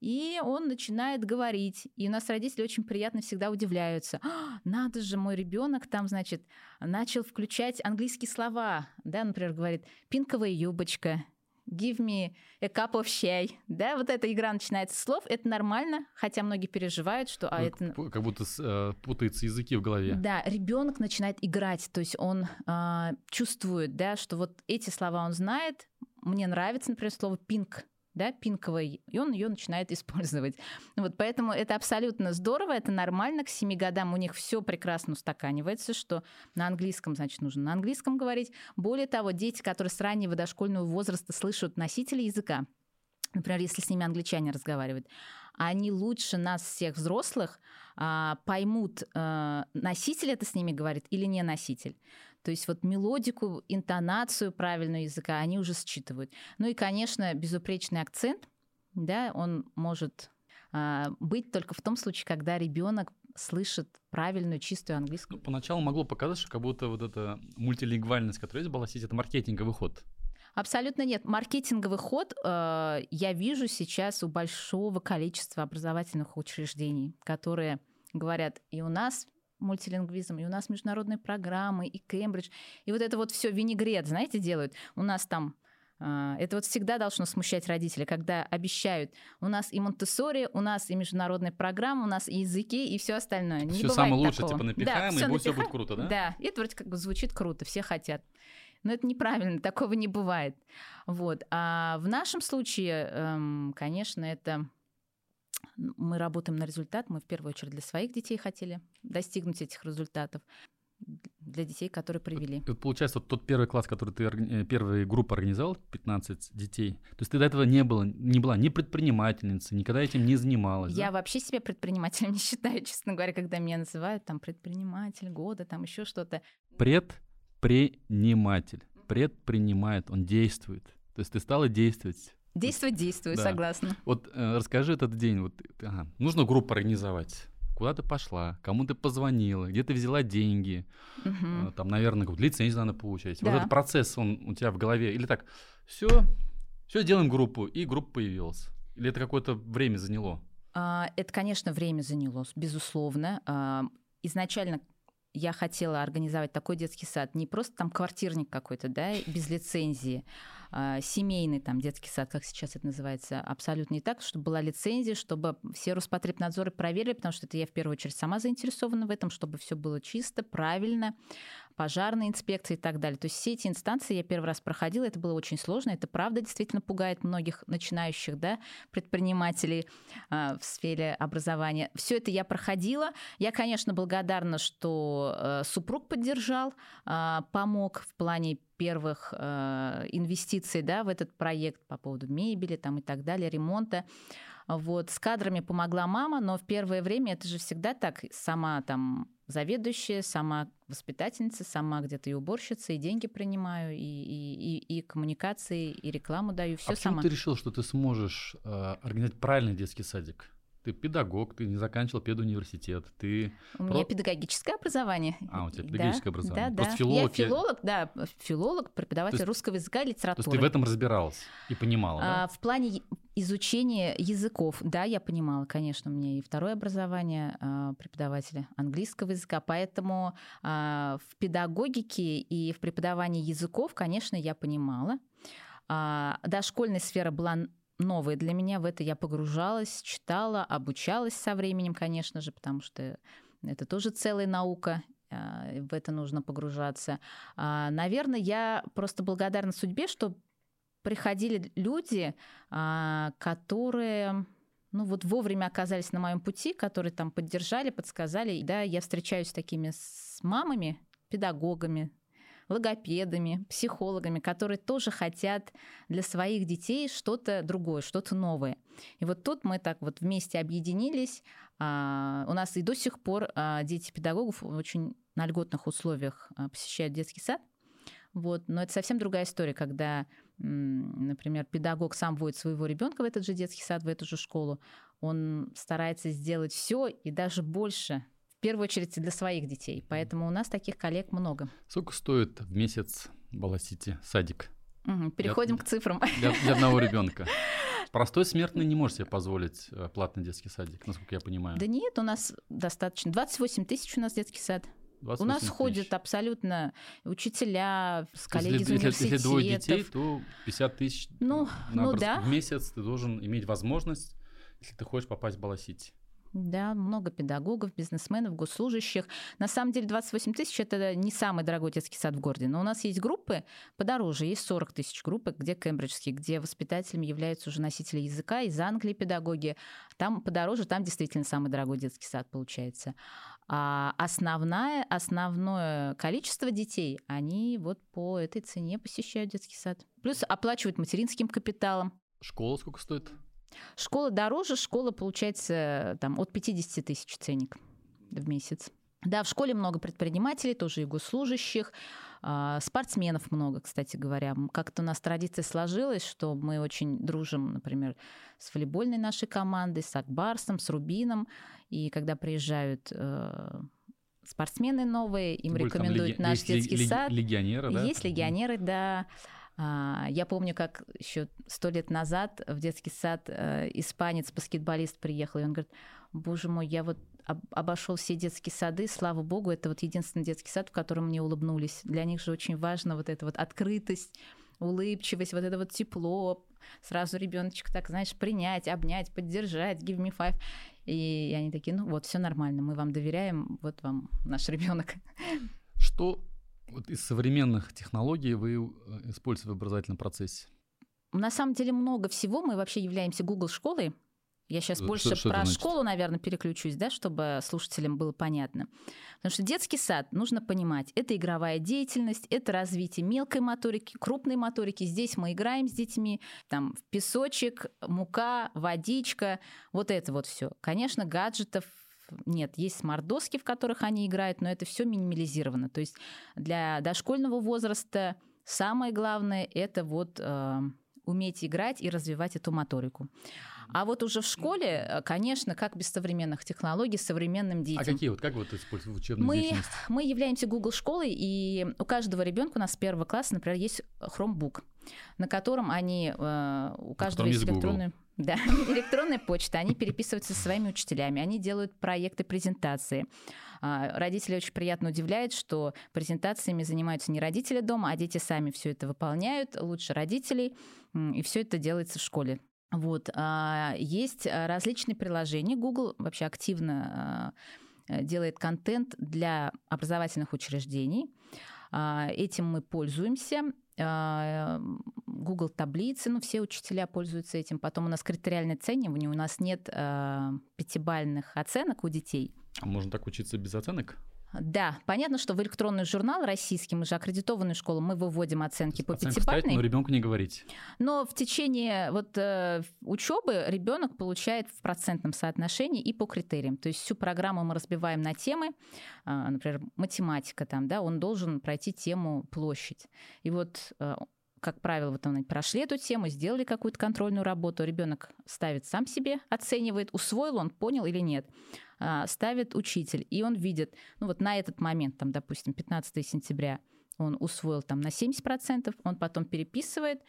и он начинает говорить. И у нас родители очень приятно всегда удивляются. «А, надо же, мой ребенок там, значит, начал включать английские слова. Да, например, говорит «пинковая юбочка», give me a cup of chai. Да, вот эта игра начинается с слов, это нормально, хотя многие переживают, что а это... Как будто э, путаются языки в голове. Да, ребенок начинает играть, то есть он э, чувствует, да, что вот эти слова он знает. Мне нравится, например, слово pink, да, пинковой, и он ее начинает использовать. Вот поэтому это абсолютно здорово, это нормально. К семи годам у них все прекрасно устаканивается, что на английском, значит, нужно на английском говорить. Более того, дети, которые с раннего дошкольного возраста слышат носители языка, например, если с ними англичане разговаривают, они лучше нас всех взрослых а, поймут, а, носитель это с ними говорит или не носитель. То есть вот мелодику, интонацию правильного языка они уже считывают. Ну и, конечно, безупречный акцент, да, он может а, быть только в том случае, когда ребенок слышит правильную, чистую английскую. Ну, поначалу могло показаться, что как будто вот эта мультилингвальность, которая есть в Баласите, это маркетинговый ход. Абсолютно нет. Маркетинговый ход э, я вижу сейчас у большого количества образовательных учреждений, которые говорят, и у нас мультилингвизм, и у нас международные программы, и Кембридж. И вот это вот все винегрет, знаете, делают. У нас там а, это вот всегда должно смущать родителей, когда обещают, у нас и Монтессори, у нас и международная программа, у нас и языки, и все остальное. Не все самое лучшее, типа напихаем, да, и будет все будет круто, да? Да, и это вроде как бы звучит круто, все хотят. Но это неправильно, такого не бывает. Вот. А в нашем случае, эм, конечно, это мы работаем на результат. Мы в первую очередь для своих детей хотели достигнуть этих результатов для детей, которые привели. Получается, вот тот первый класс, который ты, э, первая группа организовал, 15 детей, то есть ты до этого не, было, не была ни предпринимательницей, никогда этим не занималась, Я да? вообще себя предпринимателем не считаю, честно говоря, когда меня называют там предприниматель года, там еще что-то. Предприниматель. Предпринимает, он действует. То есть ты стала действовать Действовать действую, да. согласна. Вот э, расскажи этот день. Вот, ага, нужно группу организовать. Куда ты пошла, кому ты позвонила, где ты взяла деньги, угу. э, там, наверное, какую-то лицензию надо получать. Да. Вот этот процесс, он у тебя в голове. Или так, все, все, делаем группу, и группа появилась. Или это какое-то время заняло? А, это, конечно, время заняло, безусловно. Изначально я хотела организовать такой детский сад, не просто там квартирник какой-то, да, без лицензии, а, семейный там детский сад, как сейчас это называется, абсолютно не так, чтобы была лицензия, чтобы все Роспотребнадзоры проверили, потому что это я в первую очередь сама заинтересована в этом, чтобы все было чисто, правильно, пожарная инспекция и так далее. То есть все эти инстанции я первый раз проходила, это было очень сложно, это правда действительно пугает многих начинающих да, предпринимателей э, в сфере образования. Все это я проходила. Я, конечно, благодарна, что э, супруг поддержал, э, помог в плане первых э, инвестиций да, в этот проект по поводу мебели там, и так далее, ремонта. Вот, с кадрами помогла мама, но в первое время это же всегда так, сама там заведующая, сама воспитательница, сама где-то и уборщица, и деньги принимаю, и, и, и, и коммуникации, и рекламу даю, все а сама. ты решил, что ты сможешь э, организовать правильный детский садик? Ты педагог, ты не заканчивал педуниверситет, ты... У меня педагогическое образование. А, у тебя педагогическое да, образование. Да, Просто да. филолог... Я филолог, да, филолог, преподаватель есть, русского языка и литературы. То есть ты в этом разбиралась и понимала, да? А, в плане изучения языков, да, я понимала, конечно, у меня и второе образование а, преподавателя английского языка, поэтому а, в педагогике и в преподавании языков, конечно, я понимала. А, дошкольная сфера была новое для меня. В это я погружалась, читала, обучалась со временем, конечно же, потому что это тоже целая наука, в это нужно погружаться. Наверное, я просто благодарна судьбе, что приходили люди, а, которые ну вот вовремя оказались на моем пути, которые там поддержали, подсказали. Да, я встречаюсь с такими с мамами, педагогами, логопедами, психологами, которые тоже хотят для своих детей что-то другое, что-то новое. И вот тут мы так вот вместе объединились. А, у нас и до сих пор а, дети педагогов очень на льготных условиях посещают детский сад. Вот. Но это совсем другая история, когда, например, педагог сам вводит своего ребенка в этот же детский сад, в эту же школу, он старается сделать все и даже больше первую очередь для своих детей. Поэтому у нас таких коллег много. Сколько стоит в месяц Баласити садик? Угу, переходим для, к цифрам. Для, для одного ребенка. Простой смертный не может себе позволить э, платный детский садик, насколько я понимаю. Да нет, у нас достаточно. 28 тысяч у нас детский сад. У нас тысяч. ходят абсолютно учителя, с коллеги если, из университетов. Если двое детей, то 50 тысяч ну, ну, образ... да. в месяц ты должен иметь возможность, если ты хочешь попасть в Баласити. Да, много педагогов, бизнесменов, госслужащих. На самом деле 28 тысяч – это не самый дорогой детский сад в городе. Но у нас есть группы подороже, есть 40 тысяч группы, где кембриджские, где воспитателями являются уже носители языка, из Англии педагоги. Там подороже, там действительно самый дорогой детский сад получается. А основное, основное количество детей, они вот по этой цене посещают детский сад. Плюс оплачивают материнским капиталом. Школа сколько стоит? Школа дороже, школа получается там от 50 тысяч ценник в месяц. Да, в школе много предпринимателей, тоже и госслужащих, а, спортсменов много, кстати говоря. Как-то у нас традиция сложилась, что мы очень дружим, например, с волейбольной нашей командой, с Акбарсом, с Рубином. И когда приезжают э, спортсмены новые, им Тем рекомендуют наш есть детский лег, сад. Легионеры, да? Есть легионеры, да. А, я помню, как еще сто лет назад в детский сад э, испанец, баскетболист приехал, и он говорит, боже мой, я вот обошел все детские сады, слава богу, это вот единственный детский сад, в котором мне улыбнулись. Для них же очень важно вот эта вот открытость, улыбчивость, вот это вот тепло, сразу ребеночек так, знаешь, принять, обнять, поддержать, give me five. И они такие, ну вот, все нормально, мы вам доверяем, вот вам наш ребенок. Что вот из современных технологий вы э, используете в образовательном процессе? На самом деле много всего. Мы вообще являемся Google школой. Я сейчас что, больше что про школу, наверное, переключусь, да, чтобы слушателям было понятно. Потому что детский сад, нужно понимать, это игровая деятельность, это развитие мелкой моторики, крупной моторики. Здесь мы играем с детьми, там песочек, мука, водичка, вот это вот все. Конечно, гаджетов нет, есть смарт-доски, в которых они играют, но это все минимализировано. То есть для дошкольного возраста самое главное это вот э, уметь играть и развивать эту моторику. А вот уже в школе, э, конечно, как без современных технологий, современным а детям. А какие вот, как вот используете в учебной мы, деятельности? Мы являемся Google школой, и у каждого ребенка у нас с первого класса, например, есть Chromebook, на котором они, э, у каждого есть электронный... Да, электронная почта, они переписываются со своими учителями, они делают проекты презентации. А, родители очень приятно удивляют, что презентациями занимаются не родители дома, а дети сами все это выполняют лучше родителей, и все это делается в школе. Вот. А, есть различные приложения. Google вообще активно а, делает контент для образовательных учреждений. Этим мы пользуемся. Google таблицы, ну, все учителя пользуются этим. Потом у нас критериальное оценивание, у нас нет пятибальных оценок у детей. А можно так учиться без оценок? Да, понятно, что в электронный журнал российский, мы же аккредитованную школу, мы выводим оценки по Оценку пятибалльной. ставить, но ребенку не говорить. Но в течение вот э, учебы ребенок получает в процентном соотношении и по критериям. То есть всю программу мы разбиваем на темы, а, например, математика там, да, он должен пройти тему площадь. И вот э, как правило, вот они прошли эту тему, сделали какую-то контрольную работу, ребенок ставит сам себе, оценивает, усвоил он, понял или нет. А, ставит учитель, и он видит, ну вот на этот момент, там, допустим, 15 сентября, он усвоил там на 70%, он потом переписывает,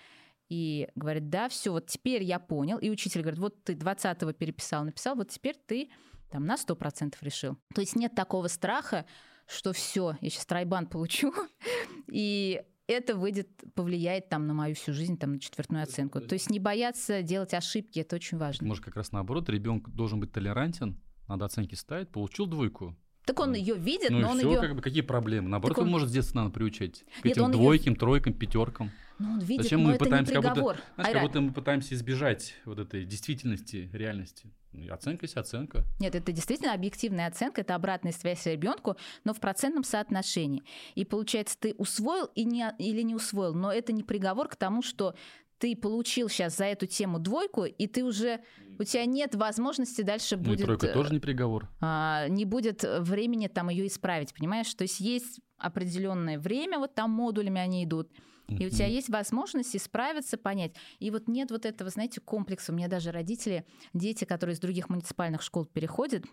и говорит, да, все, вот теперь я понял. И учитель говорит, вот ты 20-го переписал, написал, вот теперь ты там на 100% решил. То есть нет такого страха, что все, я сейчас тройбан получу, и это выйдет, повлияет там на мою всю жизнь, там, на четвертную оценку. То есть не бояться делать ошибки, это очень важно. Может, как раз наоборот, ребенок должен быть толерантен, надо оценки ставить, получил двойку. Так он ее видит, ну но и он все, ее... как бы, какие проблемы? Наоборот, он- он может с детства надо приучать. К Нет, этим двойкам, тройкам, пятеркам. Ну, он видит, Зачем но мы это пытаемся не как будто- приговор. Знаешь, Айра, как будто мы пытаемся избежать вот этой действительности, реальности. Ну, Оценка есть оценка. Нет, это действительно объективная оценка, это обратная связь ребенку, но в процентном соотношении. И получается, ты усвоил и не, или не усвоил, но это не приговор к тому, что ты получил сейчас за эту тему двойку, и ты уже у тебя нет возможности дальше Ну и будет тройка э, тоже не приговор. а, не будет времени там ее исправить, понимаешь? То есть есть определенное время, вот там модулями они идут, и у тебя есть возможность исправиться, понять. И вот нет вот этого, знаете, комплекса. У меня даже родители, дети, которые из других муниципальных школ переходят,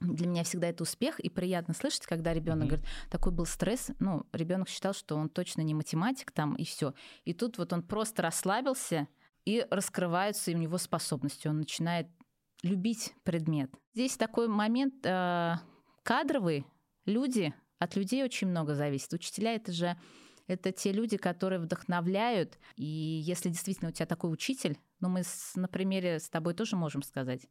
для меня всегда это успех, и приятно слышать, когда ребенок Мгм. говорит, такой был стресс, ну, ребенок считал, что он точно не математик там, и все. И тут вот он просто расслабился, и раскрываются у него способности. Он начинает любить предмет. Здесь такой момент э, кадровый. Люди, от людей очень много зависит. Учителя это же это те люди, которые вдохновляют. И если действительно у тебя такой учитель, ну мы с- на примере с тобой тоже можем сказать,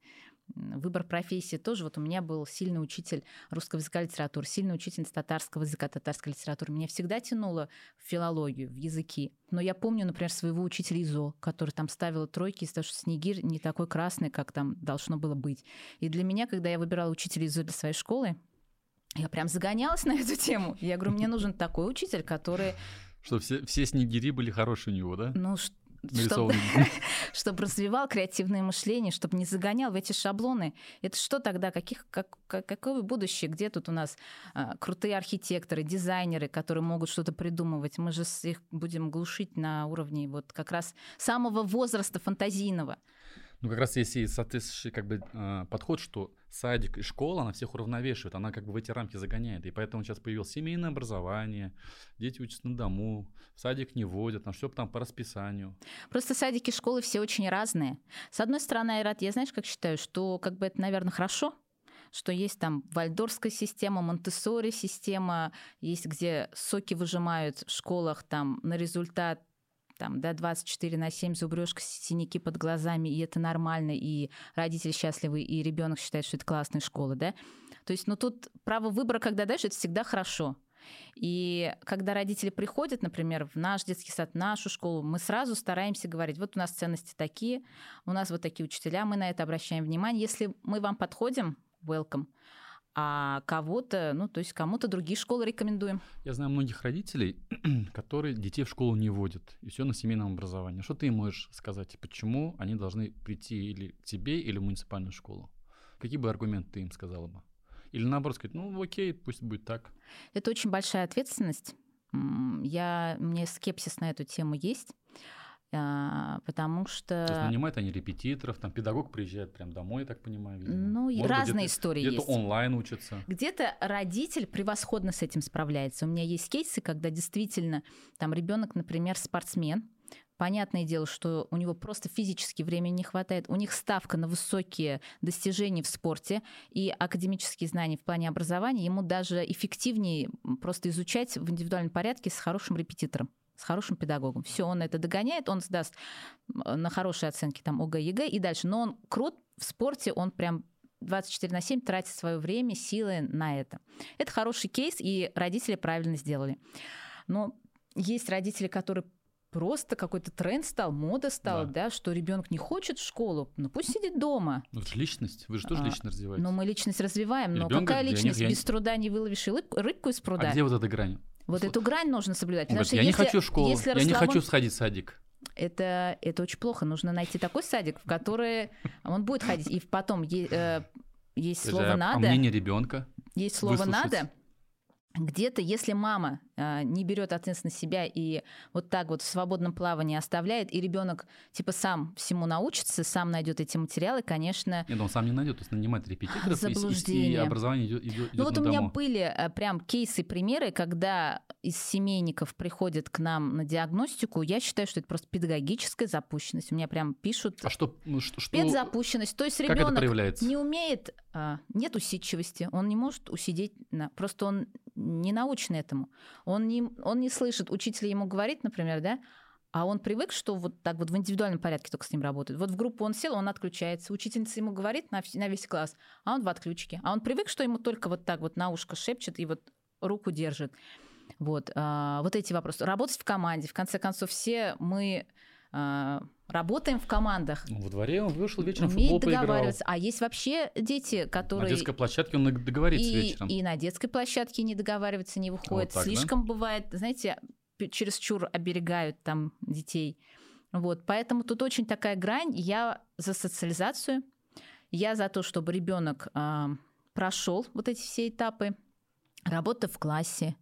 выбор профессии тоже. Вот у меня был сильный учитель русского языка и литературы, сильный учитель татарского языка, татарской литературы. Меня всегда тянуло в филологию, в языки. Но я помню, например, своего учителя ИЗО, который там ставила тройки из-за того, что снегирь не такой красный, как там должно было быть. И для меня, когда я выбирала учителя ИЗО для своей школы, я прям загонялась на эту тему. Я говорю, мне нужен такой учитель, который, Что все, все снегири были хорошие у него, да? ну, чтобы, развивал креативное мышление, чтобы не загонял в эти шаблоны. Это что тогда? Каких, как, как- какое будущее? Где тут у нас а, крутые архитекторы, дизайнеры, которые могут что-то придумывать? Мы же их будем глушить на уровне вот как раз самого возраста фантазийного. Ну, как раз есть и соответствующий как бы э, подход, что садик и школа, она всех уравновешивает, она как бы в эти рамки загоняет. И поэтому сейчас появилось семейное образование, дети учатся на дому, в садик не водят, на все там по расписанию. Просто садики, школы все очень разные. С одной стороны, Айрат, я знаешь, как считаю, что как бы это, наверное, хорошо, что есть там вальдорская система, монтессори система, есть где соки выжимают в школах там на результат там, да, 24 на 7 зубрежка, синяки под глазами, и это нормально, и родители счастливы, и ребенок считает, что это классная школа, да. То есть, ну тут право выбора, когда дальше, это всегда хорошо. И когда родители приходят, например, в наш детский сад, в нашу школу, мы сразу стараемся говорить, вот у нас ценности такие, у нас вот такие учителя, мы на это обращаем внимание. Если мы вам подходим, welcome, а кого-то, ну, то есть кому-то другие школы рекомендуем. Я знаю многих родителей, которые детей в школу не водят, и все на семейном образовании. Что ты им можешь сказать, почему они должны прийти или к тебе, или в муниципальную школу? Какие бы аргументы ты им сказала бы? Или наоборот сказать, ну окей, пусть будет так. Это очень большая ответственность. Я, у меня скепсис на эту тему есть, потому что... То есть нанимают они репетиторов, там педагог приезжает прям домой, я так понимаю. видимо. Ну, Может разные где-то- истории Где-то есть. онлайн учатся. Где-то родитель превосходно с этим справляется. У меня есть кейсы, когда действительно там ребенок, например, спортсмен. Понятное дело, что у него просто физически времени не хватает. У них ставка на высокие достижения в спорте и академические знания в плане образования. Ему даже эффективнее просто изучать в индивидуальном порядке с хорошим репетитором с хорошим педагогом. Все, он это догоняет, он сдаст м, на хорошие оценки там ОГЭ, ЕГЭ и дальше. Но он крут в спорте, он прям 24 на 7 тратит свое время, силы на это. Это хороший кейс, и родители правильно сделали. Но есть родители, которые просто какой-то тренд стал, мода стала, да, Да. что ребенок не хочет в школу, ну пусть сидит дома. Ну, это личность. Вы же тоже А, лично развиваете. Но мы личность развиваем, но Ребёнок какая я личность? я не- Без труда не выловишь и рыбку из пруда. А где вот эта грань? Вот эту грань нужно соблюдать. Говорит, я не если- хочу в школу, если я не расслабон- хочу сходить в садик. Это, это очень плохо. Нужно найти такой садик, в который он будет ходить. И потом э, есть слово же, а «надо». мнение ребенка. Есть слово. «надо». Где-то, если мама а, не берет ответственность на себя и вот так вот в свободном плавании оставляет, и ребенок типа сам всему научится, сам найдет эти материалы, конечно. Нет, он сам не найдет, то есть нанимать репетиторов, и- и, образование идет, идет, Ну вот у меня дому. были э, прям кейсы, примеры, когда из семейников приходят к нам на диагностику. Я считаю, что это просто педагогическая запущенность. У меня прям пишут А что, ну, что, что- спецзапущенность. То есть ребенок не умеет, а, нет усидчивости, он не может усидеть, на, просто он не научен этому. Он не, он не слышит, учитель ему говорит, например, да, а он привык, что вот так вот в индивидуальном порядке только с ним работает. Вот в группу он сел, он отключается. Учительница ему говорит на, на весь класс, а он в отключке. А он привык, что ему только вот так вот на ушко шепчет и вот руку держит. Вот, а, вот эти вопросы. Работать в команде. В конце концов, все мы работаем в командах. Ну, Во дворе он вышел вечером Умеет футбол поиграл. договариваться. А есть вообще дети, На которые детской площадке он договорится и, вечером. и на детской площадке не договариваются, не выходят. так, да? Слишком бывает, знаете, чересчур оберегают там детей. Вот, поэтому тут очень такая грань. Я за социализацию, я за то, чтобы ребенок прошел вот эти все этапы, работа в классе,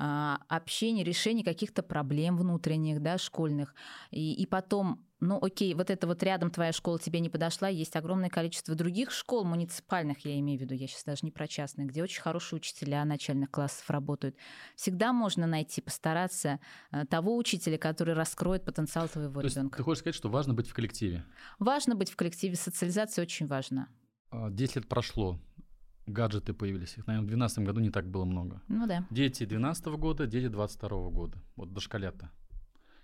а, общение, решение каких-то проблем внутренних, да, школьных. И, и потом, ну окей, вот это вот рядом твоя школа тебе не подошла, есть огромное количество других школ, муниципальных, я имею в виду, я сейчас даже не про частные, где очень хорошие учителя начальных классов работают. Всегда можно найти, постараться э, того учителя, который раскроет потенциал твоего То есть ребенка. ты хочешь сказать, что важно быть в коллективе? Важно быть в коллективе, социализация очень важна. А, 10 лет прошло, гаджеты появились. Их, наверное, в 2012 году не так было много. Ну да. Дети 12 года, дети 22 года. Вот дошколята.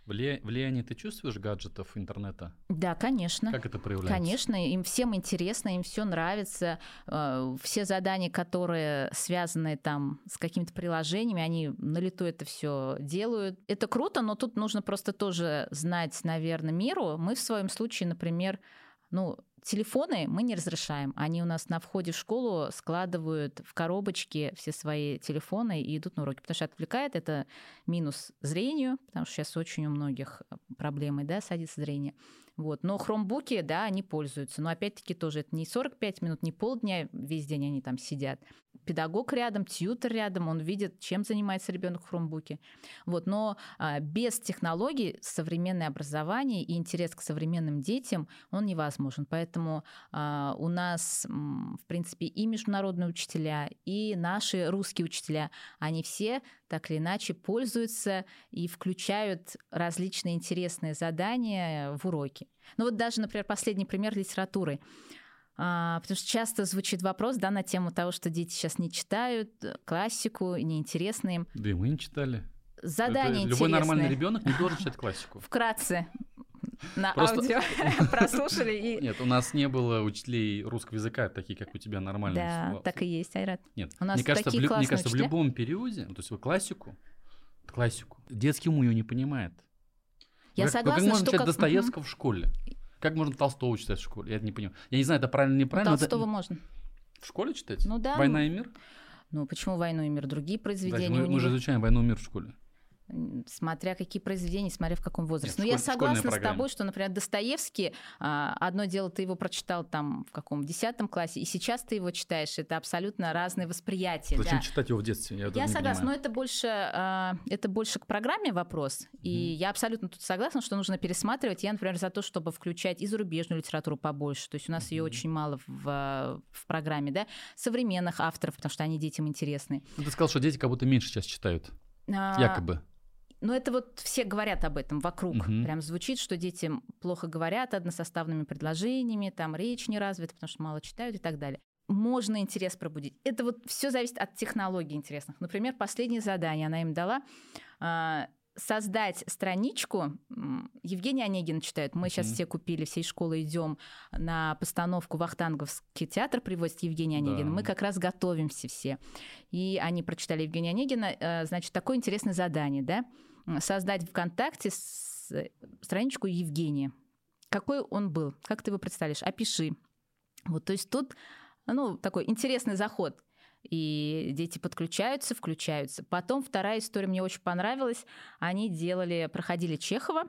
Влия- Влияние ты чувствуешь гаджетов, интернета? Да, конечно. Как это проявляется? Конечно, им всем интересно, им все нравится. Э, Все задания, которые связаны там с какими-то приложениями, они на лету это все делают. Это круто, но тут нужно просто тоже знать, наверное, меру. Мы в своем случае, например, ну, телефоны мы не разрешаем. Они у нас на входе в школу складывают в коробочки все свои телефоны и идут на уроки, потому что отвлекает это минус зрению, потому что сейчас очень у многих э, проблемы, да, садится зрение. Вот. Но хромбуки, да, они пользуются. Но опять-таки тоже это не 45 минут, не полдня, весь день они там сидят. Педагог рядом, тьютер рядом, он видит, чем занимается ребенок в хромбуке. Вот. Но а, без технологий современное образование и интерес к современным детям, он невозможен. Поэтому а, у нас, в принципе, и международные учителя, и наши русские учителя, они все так или иначе пользуются и включают различные интересные задания в уроки. Ну вот даже, например, последний пример литературы. А, потому что часто звучит вопрос да, на тему того, что дети сейчас не читают э, классику, неинтересно им. Да и мы не читали. Задания Это Любой нормальный ребенок не должен читать классику. Вкратце на Просто- аудио прослушали и... Нет, у нас не было учителей русского языка, такие, как у тебя нормальные. Да, слова. так и есть, Айрат. Нет, У нас мне кажется, такие в, мне кажется, в учителя. любом периоде, то есть классику, классику, детский ум ее не понимает. Я как, как согласна, можно что читать как- Достоевского в школе? Как можно Толстого читать в школе? Я это не понимаю. Я не знаю, это правильно или неправильно. но это- Толстого можно. В школе читать? Ну да, Война и мир? Ну почему «Войну и мир»? Другие произведения мы, у мы же него. изучаем войну и мир в школе. Смотря какие произведения, смотря в каком возрасте. Нет, Но я школь- школьная согласна с тобой, что, например, Достоевский, а, одно дело, ты его прочитал там в каком десятом классе, и сейчас ты его читаешь. Это абсолютно разные восприятия. Зачем да. читать его в детстве? Я, Я согласна, но понимаю. это больше, а, это больше к программе вопрос. И я абсолютно тут согласна, что нужно пересматривать. Я, например, за то, чтобы включать и зарубежную литературу побольше. То есть у нас ее Мгм. очень мало в, в программе, да, современных авторов, потому что они детям интересны. Ну, Ты сказал, что дети как будто меньше сейчас читают. А, Якобы. Но это вот все говорят об этом вокруг. Мгм. Прям звучит, что дети плохо говорят односоставными предложениями, там речь не развита, потому что мало читают и так далее. Можно интерес пробудить. Это вот все зависит от технологий интересных. Например, последнее задание она им дала а, создать страничку. Евгений Онегин читает. Мы сейчас все купили, всей школы идем на постановку Вахтанговский театр привозит Евгения Онегина. Да. Мы как раз готовимся все. И они прочитали Евгения Онегина. Э, Значит, такое интересное задание, да? Создать ВКонтакте с- страничку Евгения. Какой он был? Как ты его представляешь? Опиши. Вот, то есть тут, ну, такой интересный заход. И дети подключаются, включаются. Потом вторая история мне очень понравилась. Они делали, проходили Чехова,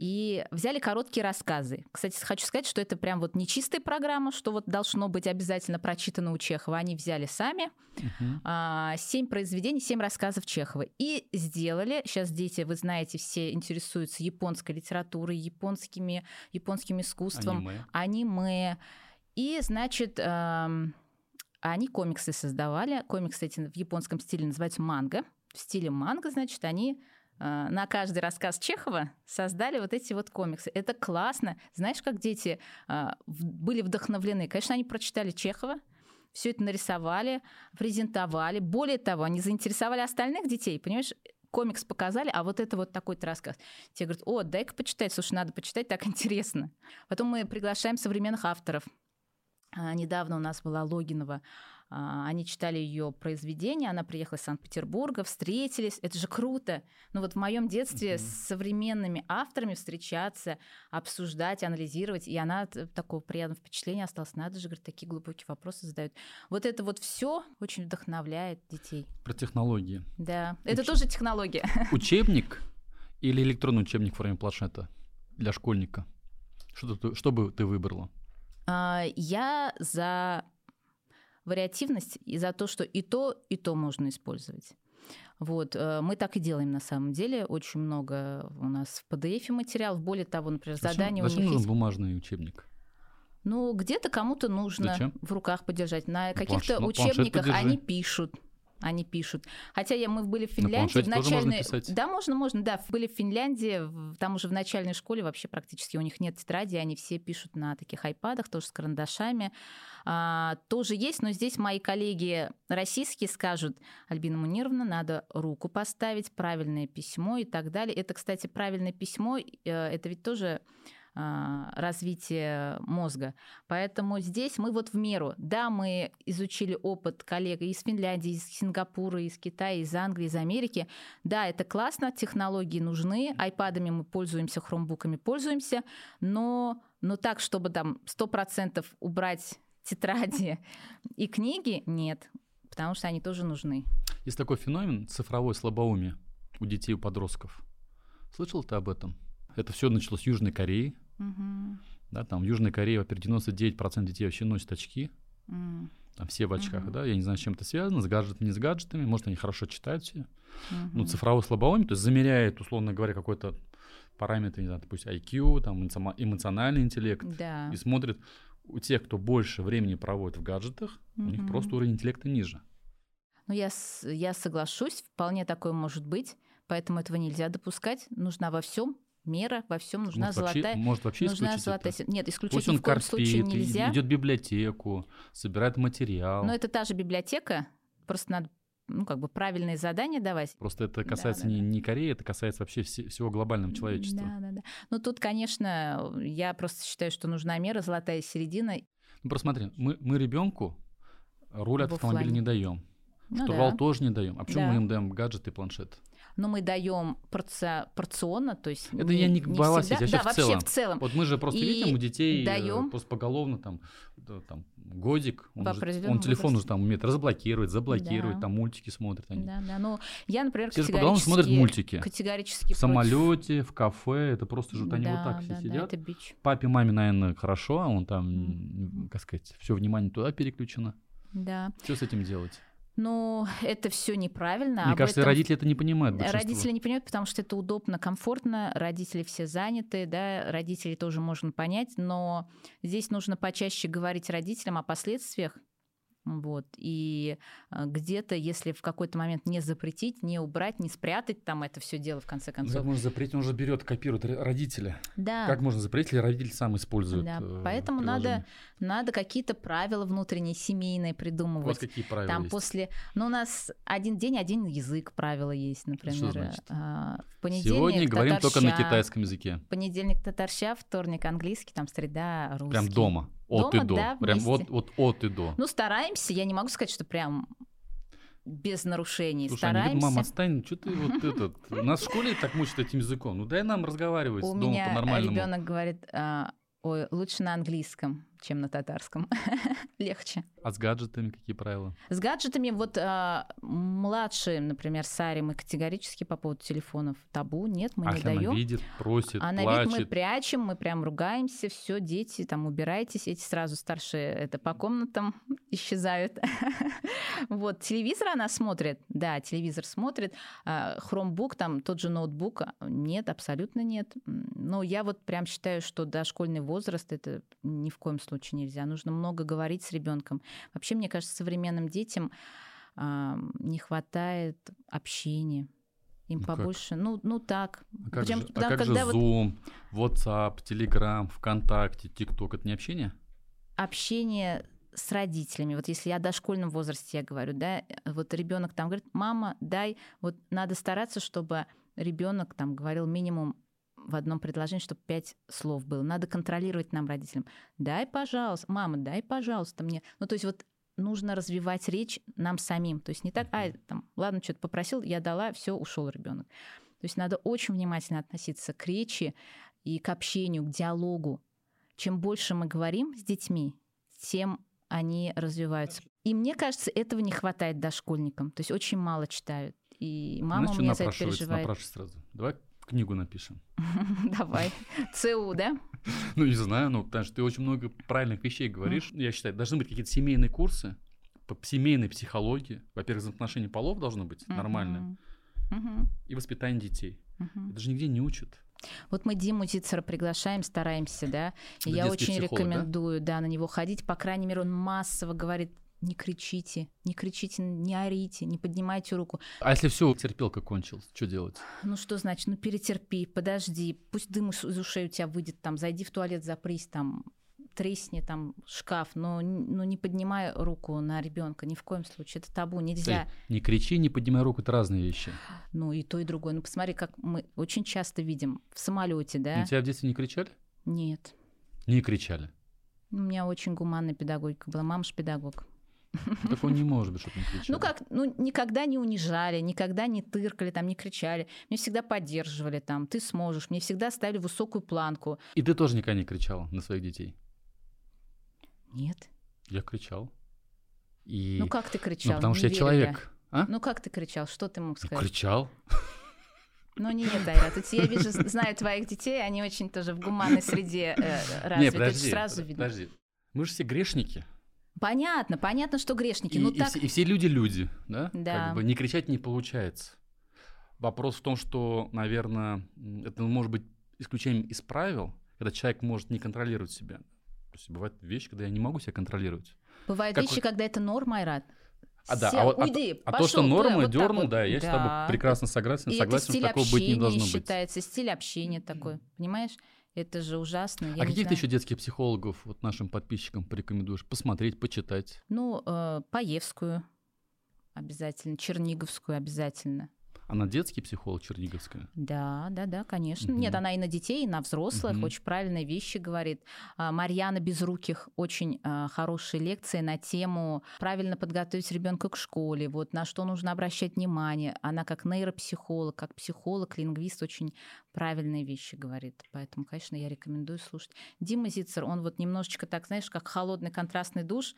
и взяли короткие рассказы. Кстати, хочу сказать, что это прям вот не чистая программа, что вот должно быть обязательно прочитано у Чехова. Они взяли сами uh семь произведений, семь рассказов Чехова и сделали. Сейчас дети, вы знаете, все интересуются японской литературой, японскими, японским искусством, аниме. аниме. И, значит, они комиксы создавали. Комиксы эти в японском стиле называются манго. В стиле манго, значит, они на каждый рассказ Чехова создали вот эти вот комиксы. Это классно. Знаешь, как дети э, были вдохновлены? Конечно, они прочитали Чехова, все это нарисовали, презентовали. Более того, они заинтересовали остальных детей, понимаешь? комикс показали, а вот это вот такой-то рассказ. Те говорят, о, дай-ка почитать, слушай, надо почитать, так интересно. Потом мы приглашаем современных авторов. А, недавно у нас была Логинова а, они читали ее произведение, она приехала из Санкт-Петербурга, встретились. Это же круто. Но вот в моем детстве uh-huh. с современными авторами встречаться, обсуждать, анализировать, и она такого приятного впечатления осталась. Надо же, говорит, такие глубокие вопросы задают. Вот это вот все очень вдохновляет детей. Про технологии. Да, это Уч... тоже технология. Учебник или электронный учебник в форме планшета для школьника? Что, ты, что бы ты выбрала? А, я за вариативность и за то, что и то, и то можно использовать. Вот, э, мы так и делаем на самом деле. Очень много у нас в PDF материалов. Более того, например, зачем, задание зачем у них нужен есть... бумажный учебник? Ну, где-то кому-то нужно Зачем? в руках подержать. На каких-то ну, учебниках они пишут они пишут. Хотя я, мы были в Финляндии в начальной... Да, можно, можно, да. Были в Финляндии, там уже в начальной школе вообще практически у них нет тетради, они все пишут на таких айпадах, тоже с карандашами. А, тоже есть, но здесь мои коллеги российские скажут, Альбина Мунировна, надо руку поставить, правильное письмо и так далее. Это, кстати, правильное письмо, э, это ведь тоже развития мозга. Поэтому здесь мы вот в меру. Да, мы изучили опыт коллег из Финляндии, из Сингапура, из Китая, из Англии, из Америки. Да, это классно, технологии нужны, айпадами мы пользуемся, хромбуками пользуемся, но, но так, чтобы там 100% убрать тетради и книги, нет, потому что они тоже нужны. Есть такой феномен цифровой слабоумие у детей, у подростков. Слышал ты об этом? Это все началось с Южной Кореи. Угу. Да, там в Южной Корее, во-первых, 99% детей вообще носят очки. Mm. Там все в очках, uh да, я не знаю, с чем это связано, с гаджетами, не с гаджетами, может, они хорошо читают все. Uh-huh. Ну, цифровой слабоумие, то есть замеряет, условно говоря, какой-то параметр, не знаю, допустим, IQ, там, эмоциональный интеллект, да. и смотрит, у тех, кто больше времени проводит в гаджетах, uh-huh. у них просто уровень интеллекта ниже. Ну, я, я соглашусь, вполне такое может быть, поэтому этого нельзя допускать, нужна во всем мера, во всем нужна может, золотая. Вообще, может вообще нужна золотая. Это? Нет, исключить Пусть он ни в коем корпит, случае нельзя. Идет в библиотеку, собирает материал. Но это та же библиотека, просто надо ну, как бы правильные задания давать. Просто это касается да, да, не, не Кореи, это касается вообще все, всего глобального человечества. Да, да, да. Ну, тут, конечно, я просто считаю, что нужна мера, золотая середина. Ну, просто смотри, мы, мы ребенку руль от автомобиля не даем. Ну, Штурвал да. тоже не даем. А почему да. мы им даем гаджет и планшет? Но мы даем порционно, то есть это не, я не, не всегда, я да, в вообще целом. в целом. Вот мы же просто и видим у детей э, даем... просто поголовно там, там годик, он, же, он телефон уже там умеет разблокировать, заблокировать, да. там мультики смотрит. Они. Да, да, ну я, например, все категорически... смотрят мультики. Категорически в самолете, в кафе, это просто же они да, вот так все да, сидят. Да, это бич. Папе, маме, наверное, хорошо, а он там, mm-hmm. как сказать, все внимание туда переключено. Да. Что с этим делать? Но это все неправильно. Мне кажется, этом... родители это не понимают. Большинство. Родители не понимают, потому что это удобно, комфортно. Родители все заняты, да, родителей тоже можно понять, но здесь нужно почаще говорить родителям о последствиях вот. И а, где-то, если в какой-то момент не запретить, не убрать, не спрятать там это все дело, в конце концов. Как можно запретить? Он же берет, копирует родителя. Да. Как можно запретить, если родитель сам использует Да, э, поэтому надо, надо какие-то правила внутренние, семейные придумывать. Вот какие правила Там есть? после... Ну, у нас один день, один язык правила есть, например. Что значит? А, в понедельник Сегодня говорим татарща, только на китайском языке. Понедельник татарща, вторник английский, там среда русский. Прям дома? От Дома, и до. Да, прям вот, вот от и до. Ну, стараемся. Я не могу сказать, что прям без нарушений. Слушай, Стараемся. они говорят, мама, отстань, что ты вот этот... Нас в школе так мучат этим языком. Ну дай нам разговаривать У дома меня по-нормальному. ребенок говорит, а, ой, лучше на английском, чем на татарском. Легче. А с гаджетами какие правила? С гаджетами, вот а, младшие, например, Саре, мы категорически по поводу телефонов табу, нет, мы а не если она даем. видит, просит, А на вид мы плачет? прячем, мы прям ругаемся, все, дети, там, убирайтесь, эти сразу старшие это по комнатам исчезают. Вот, телевизор она смотрит, да, телевизор смотрит, а, хромбук, там, тот же ноутбук, а, нет, абсолютно нет. Но я вот прям считаю, что дошкольный возраст это ни в коем случае нельзя. Нужно много говорить с ребенком. Вообще, мне кажется, современным детям а, не хватает общения. Им Ну как? побольше, ну, ну так. А как, Прям же, а потому, как же когда вот- Zoom, WhatsApp, Telegram, ВКонтакте, ТикТок? Это не общение? общение с родителями. Вот если я о дошкольном возрасте я говорю, да, вот ребенок там говорит, мама, дай, вот надо стараться, чтобы ребенок там говорил минимум в одном предложении, чтобы пять слов было. Надо контролировать нам, родителям. Дай, пожалуйста, мама, дай, пожалуйста, мне. Ну, то есть вот нужно развивать речь нам самим. То есть не так, а, там, ладно, что-то попросил, я дала, все, ушел ребенок. То есть надо очень внимательно относиться к речи и к общению, к диалогу. Чем больше мы говорим с детьми, тем они развиваются. И мне кажется, этого не хватает дошкольникам. То есть очень мало читают. И мама Знаешь, у меня за это переживает. Напрашивается сразу. Давай книгу напишем. Давай. ЦУ, да? Ну, не знаю, ну, потому что ты очень много правильных вещей говоришь. Я считаю, должны быть какие-то семейные курсы по семейной психологии. Во-первых, взаимоотношения полов должно быть. Мгм. И воспитание детей. Это же нигде не учат. Вот мы Диму Зицера приглашаем, стараемся, да. Это я очень психолог, да? рекомендую, да? на него ходить. По крайней мере, он массово говорит, не кричите, не кричите, не орите, не поднимайте руку. А если все, терпелка кончилась, что делать? Ну что значит, ну перетерпи, подожди, пусть дым из ушей у тебя выйдет, там, зайди в туалет, запрись, там, тресни там шкаф, но, но не поднимай руку на ребенка ни в коем случае. Это табу, нельзя. Не кричи, не поднимай руку, это разные вещи. Ну и то, и другое. Ну посмотри, как мы очень часто видим в самолете, да? На тебя в детстве не кричали? Нет. Не кричали. У меня очень гуманная педагогика была, мама ж педагог. Такого не может быть, чтобы не кричали. Ну как, ну никогда не унижали, никогда не тыркали, там, не кричали. Меня всегда поддерживали, там, ты сможешь. Мне всегда ставили высокую планку. И ты тоже никогда не кричала на своих детей? Нет. Я кричал. И... Ну как ты кричал? Ну, потому Не что я человек. А? Ну как ты кричал? Что ты мог Ну, сказать? кричал. Ну не, нет, Айрат, это я вижу, знаю твоих детей, они очень тоже в гуманной среде э, развиты. Не, подожди, сразу под- видно. подожди. Мы же все грешники. Понятно, понятно, что грешники. И, ну и так, все, и все люди люди, да? Да. Как бы не кричать не получается. Вопрос в том, что, наверное, это может быть исключением из правил, когда человек может не контролировать себя. То есть бывают вещи, когда я не могу себя контролировать. бывают как вещи, вы- когда это норма, Айрат. А, да, а, вот, а уйди, то- а то, что норма вот так дернул, вот. да, я с тобой Да. прекрасно согласен, И согласен, это что стиль такого быть не должно быть. считается, стиль общения такой, понимаешь? Это же ужасно. я А каких ты еще детских психологов вот нашим подписчикам порекомендуешь посмотреть, почитать? Ну, э, Паевскую обязательно, Черниговскую обязательно. Она детский психолог Черниговская? Да, да, да, конечно. Мгм. Нет, она и на детей, и на взрослых Мгм. очень правильные вещи говорит. А, Марьяна Безруких очень а, хорошие лекции на тему правильно подготовить ребенка к школе, вот на что нужно обращать внимание. Она как нейропсихолог, как психолог, лингвист очень правильные вещи говорит. Поэтому, конечно, я рекомендую слушать. Дима Зицер, он вот немножечко так, знаешь, как холодный контрастный душ,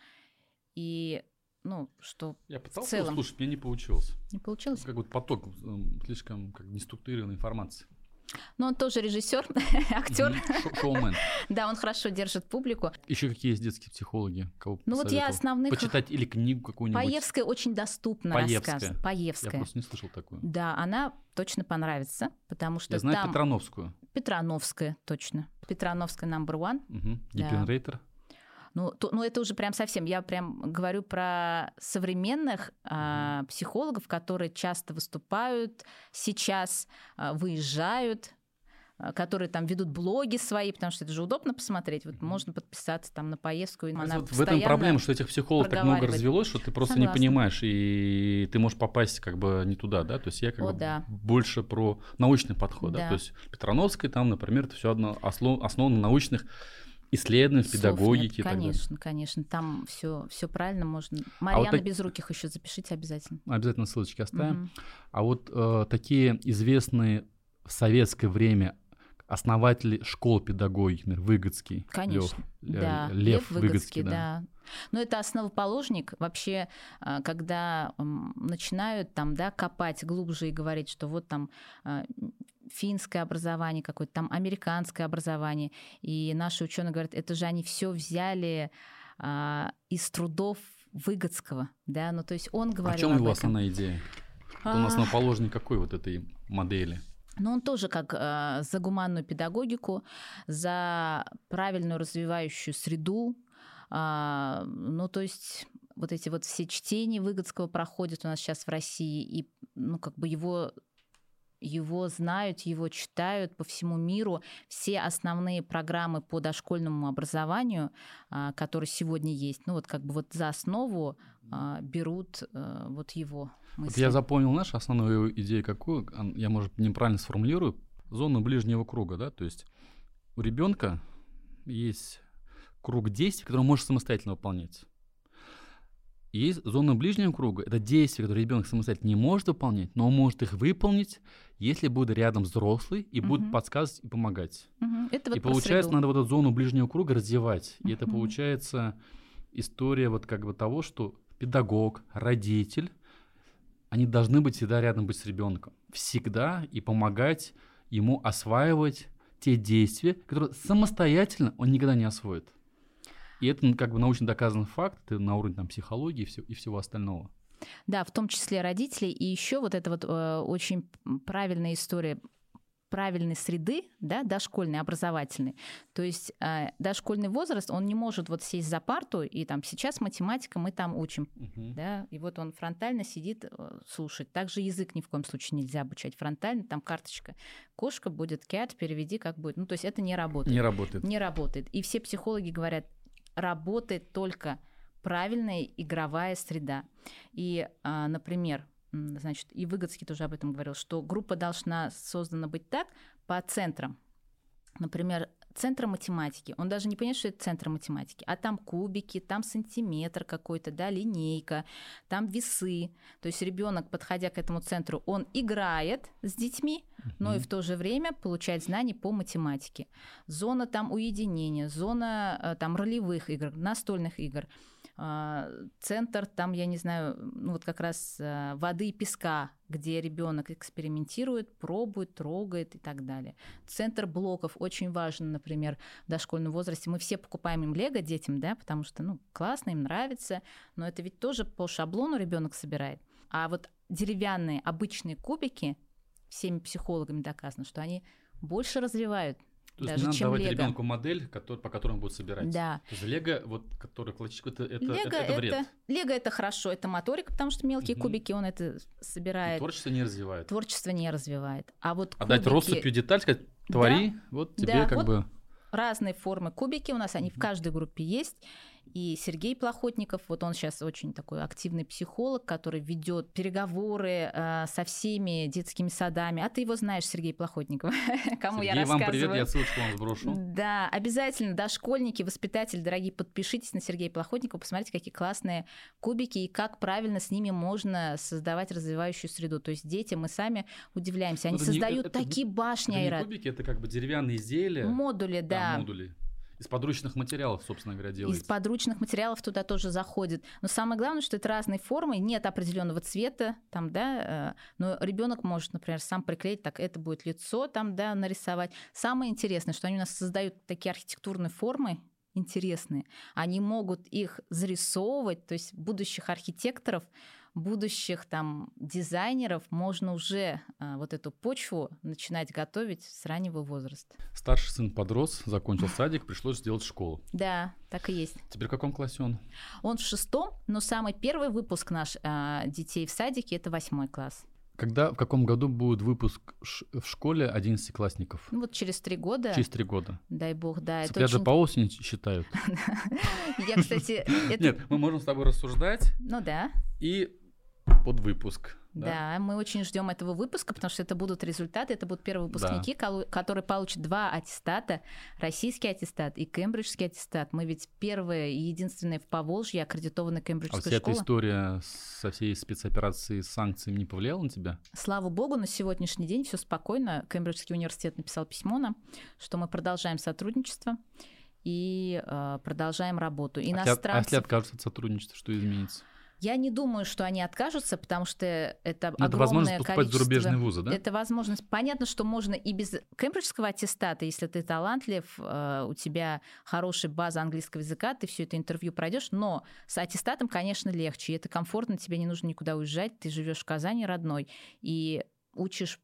и ну, что Я пытался целом. его слушать, мне не получилось. не получилось. Как вот поток м, слишком как неструктурированной информации. Но он тоже режиссер, актер. Шоумен. Да, он хорошо держит публику. Еще какие есть детские психологи? Кого Ну вот я основных... Почитать или книгу какую-нибудь. Паевская очень доступно Паевская. рассказывает. Я Паевская. просто не слышал такую. Да, она точно понравится, потому что Я знаю там Петрановскую. Петрановская точно. Петрановская number one. Угу. Да. Ну, то- ну, это уже прям совсем. Я прям говорю про современных а, психологов, которые часто выступают сейчас, а, выезжают, а, которые там ведут блоги свои, потому что это же удобно посмотреть. Вот можно подписаться там на поездку. и она Вот в этом проблема, что этих психологов так много развелось, что ты просто Согласна. не понимаешь, и ты можешь попасть как бы не туда, да? То есть я как О, бы да. больше про научный подход, да? Да. То есть Петрановская там, например, это все одно основано на научных исследований Слов педагогике нет. и так далее. Конечно, конечно, там все, все правильно можно. Марьяна так- Безруких еще запишите обязательно. Обязательно ссылочки оставим. Мгм. А вот э, такие известные в советское время основатели школ педагогики, например, Выгодский, Конечно, Лев, э, Да, Лев, Выгодский, да. да. Но это основоположник. Вообще, а, когда начинают там, да, копать глубже и говорить, что вот там а, м, финское образование какое-то, там американское образование, и наши ученые говорят, это же они все взяли а, из трудов Выгодского, да, ну то есть он А говорил в чем его основная идея? Вот Он А, основоположник какой вот этой модели? Но он тоже как э, за гуманную педагогику, за правильную развивающую среду. А, ну, то есть вот эти вот все чтения Выгодского проходят у нас сейчас в России, и ну, как бы его его знают, его читают по всему миру. Все основные программы по дошкольному образованию, а, которые сегодня есть, ну вот как бы вот за основу а, берут а, вот его Вот мысли. я запомнил, знаешь, основную идею какую, я, может, неправильно сформулирую, зону ближнего круга, да, то есть у ребенка есть круг действий, который он может самостоятельно выполнять. Есть зона ближнего круга, это действия, которые ребенок самостоятельно не может выполнять, но он может их выполнить, если будет рядом взрослый и будет подсказывать и помогать. Мгм. Это вот и получается, среду. надо вот эту зону ближнего круга развивать. И это получается история вот как бы того, что педагог, родитель, они должны быть всегда рядом быть с ребенком. Всегда и помогать ему осваивать те действия, которые самостоятельно он никогда не освоит. И это ну, как бы научно доказанный факт, это на уровне там, психологии и, всё- и всего остального. Да, в том числе родителей. И еще вот эта вот э, очень правильная история правильной среды, да, дошкольной, образовательной. То есть э, дошкольный возраст, он не может вот сесть за парту, и там сейчас математика мы там учим, Мгм. да, и вот он фронтально сидит, э, слушает. Также язык ни в коем случае нельзя обучать фронтально, там карточка. Кошка будет cat, переведи как будет. Ну, то есть это не работает Не работает. не работает. И все психологи говорят, работает только правильная игровая среда. И, а, например, значит, и Выгодский тоже об этом говорил, что группа должна создана быть так по центрам. Например, центр математики. Он даже не понимает, что это центр математики. А там кубики, там сантиметр какой-то, да, линейка, там весы. То есть ребенок, подходя к этому центру, он играет с детьми, но и в то же время получает знания по математике. Зона там уединения, зона э, там ролевых игр, настольных игр, центр там, я не знаю, ну вот как раз э, воды и песка, где ребенок экспериментирует, пробует, трогает и так далее. Центр блоков очень важен, например, в дошкольном возрасте. Мы все покупаем им лего детям, да, потому что, ну, классно, им нравится, но это ведь тоже по шаблону ребенок собирает. А вот деревянные обычные кубики, всеми психологами доказано, что они больше развивают. То есть даже не надо чем давать лего. ребенку модель, который, по которой он будет собирать. Да. То есть лего, вот, который классический, это, это, Лего это, это вред. Лего это хорошо, это моторика, потому что мелкие Мгм. кубики он это И собирает. Творчество не развивает. Творчество не развивает. А вот Отдать кубики- россыпью деталь, сказать, твори, вот тебе Да, как вот бы... разные формы кубики у нас, они в каждой группе есть. И Сергей Плохотников, вот он сейчас очень такой активный психолог, который ведет переговоры э, со всеми детскими садами. А ты его знаешь, Сергей Плохотников, кому я Сергей, вам рассказываю. привет, я ссылочку вам сброшу. Да, обязательно, да, школьники, воспитатели, дорогие, подпишитесь на Сергея Плохотникова, посмотрите, какие классные кубики и как правильно с ними можно создавать развивающую среду. То есть дети, мы сами удивляемся, они Это не- создают это такие башни, Это Айрат. кубики, это как бы деревянные изделия. Модули, да, да. модули. Из подручных материалов, собственно говоря, Из делается. подручных материалов туда тоже заходит. Но самое главное, что это разные формы, нет определенного цвета, там, да, э, но ребенок может, например, сам приклеить, так это будет лицо, там, да, нарисовать. Самое интересное, что они у нас создают такие архитектурные формы, интересные. Они могут их зарисовывать, то есть будущих архитекторов, будущих там дизайнеров можно уже а, вот эту почву начинать готовить с раннего возраста. Старший сын подрос, закончил садик, пришлось сделать школу. Да, так и есть. Теперь в каком классе он? Он в шестом, но самый первый выпуск наш а, детей в садике это восьмой класс. Когда, в каком году будет выпуск в школе 11-классников? Ну вот через три года, Через три года. дай бог, да. Цыплят же очень- по осени считают. Я, кстати. Нет, мы можем с тобой рассуждать Ну да, и под выпуск. Да? да, мы очень ждем этого выпуска, потому что это будут результаты, это будут первые выпускники, да. которые получат два аттестата, российский аттестат и кембриджский аттестат. Мы ведь первые и единственные в Поволжье аккредитованная кембриджская а вся школа. эта история со всей спецоперацией с санкциями не повлияла на тебя? Слава богу, на сегодняшний день все спокойно. Кембриджский университет написал письмо нам, что мы продолжаем сотрудничество и э, продолжаем работу. Иностранцы... А если откажутся от сотрудничества, что изменится? Я не думаю, что они откажутся, потому что это Но огромное это возможность поступать количество... в зарубежные вузы, да? Это возможность. Понятно, что можно и без кембриджского аттестата, если ты талантлив, э, у тебя хорошая база английского языка, ты все это интервью пройдешь, но с аттестатом, конечно, легче. И это комфортно, тебе не нужно никуда уезжать, ты живешь в Казани родной и учишь,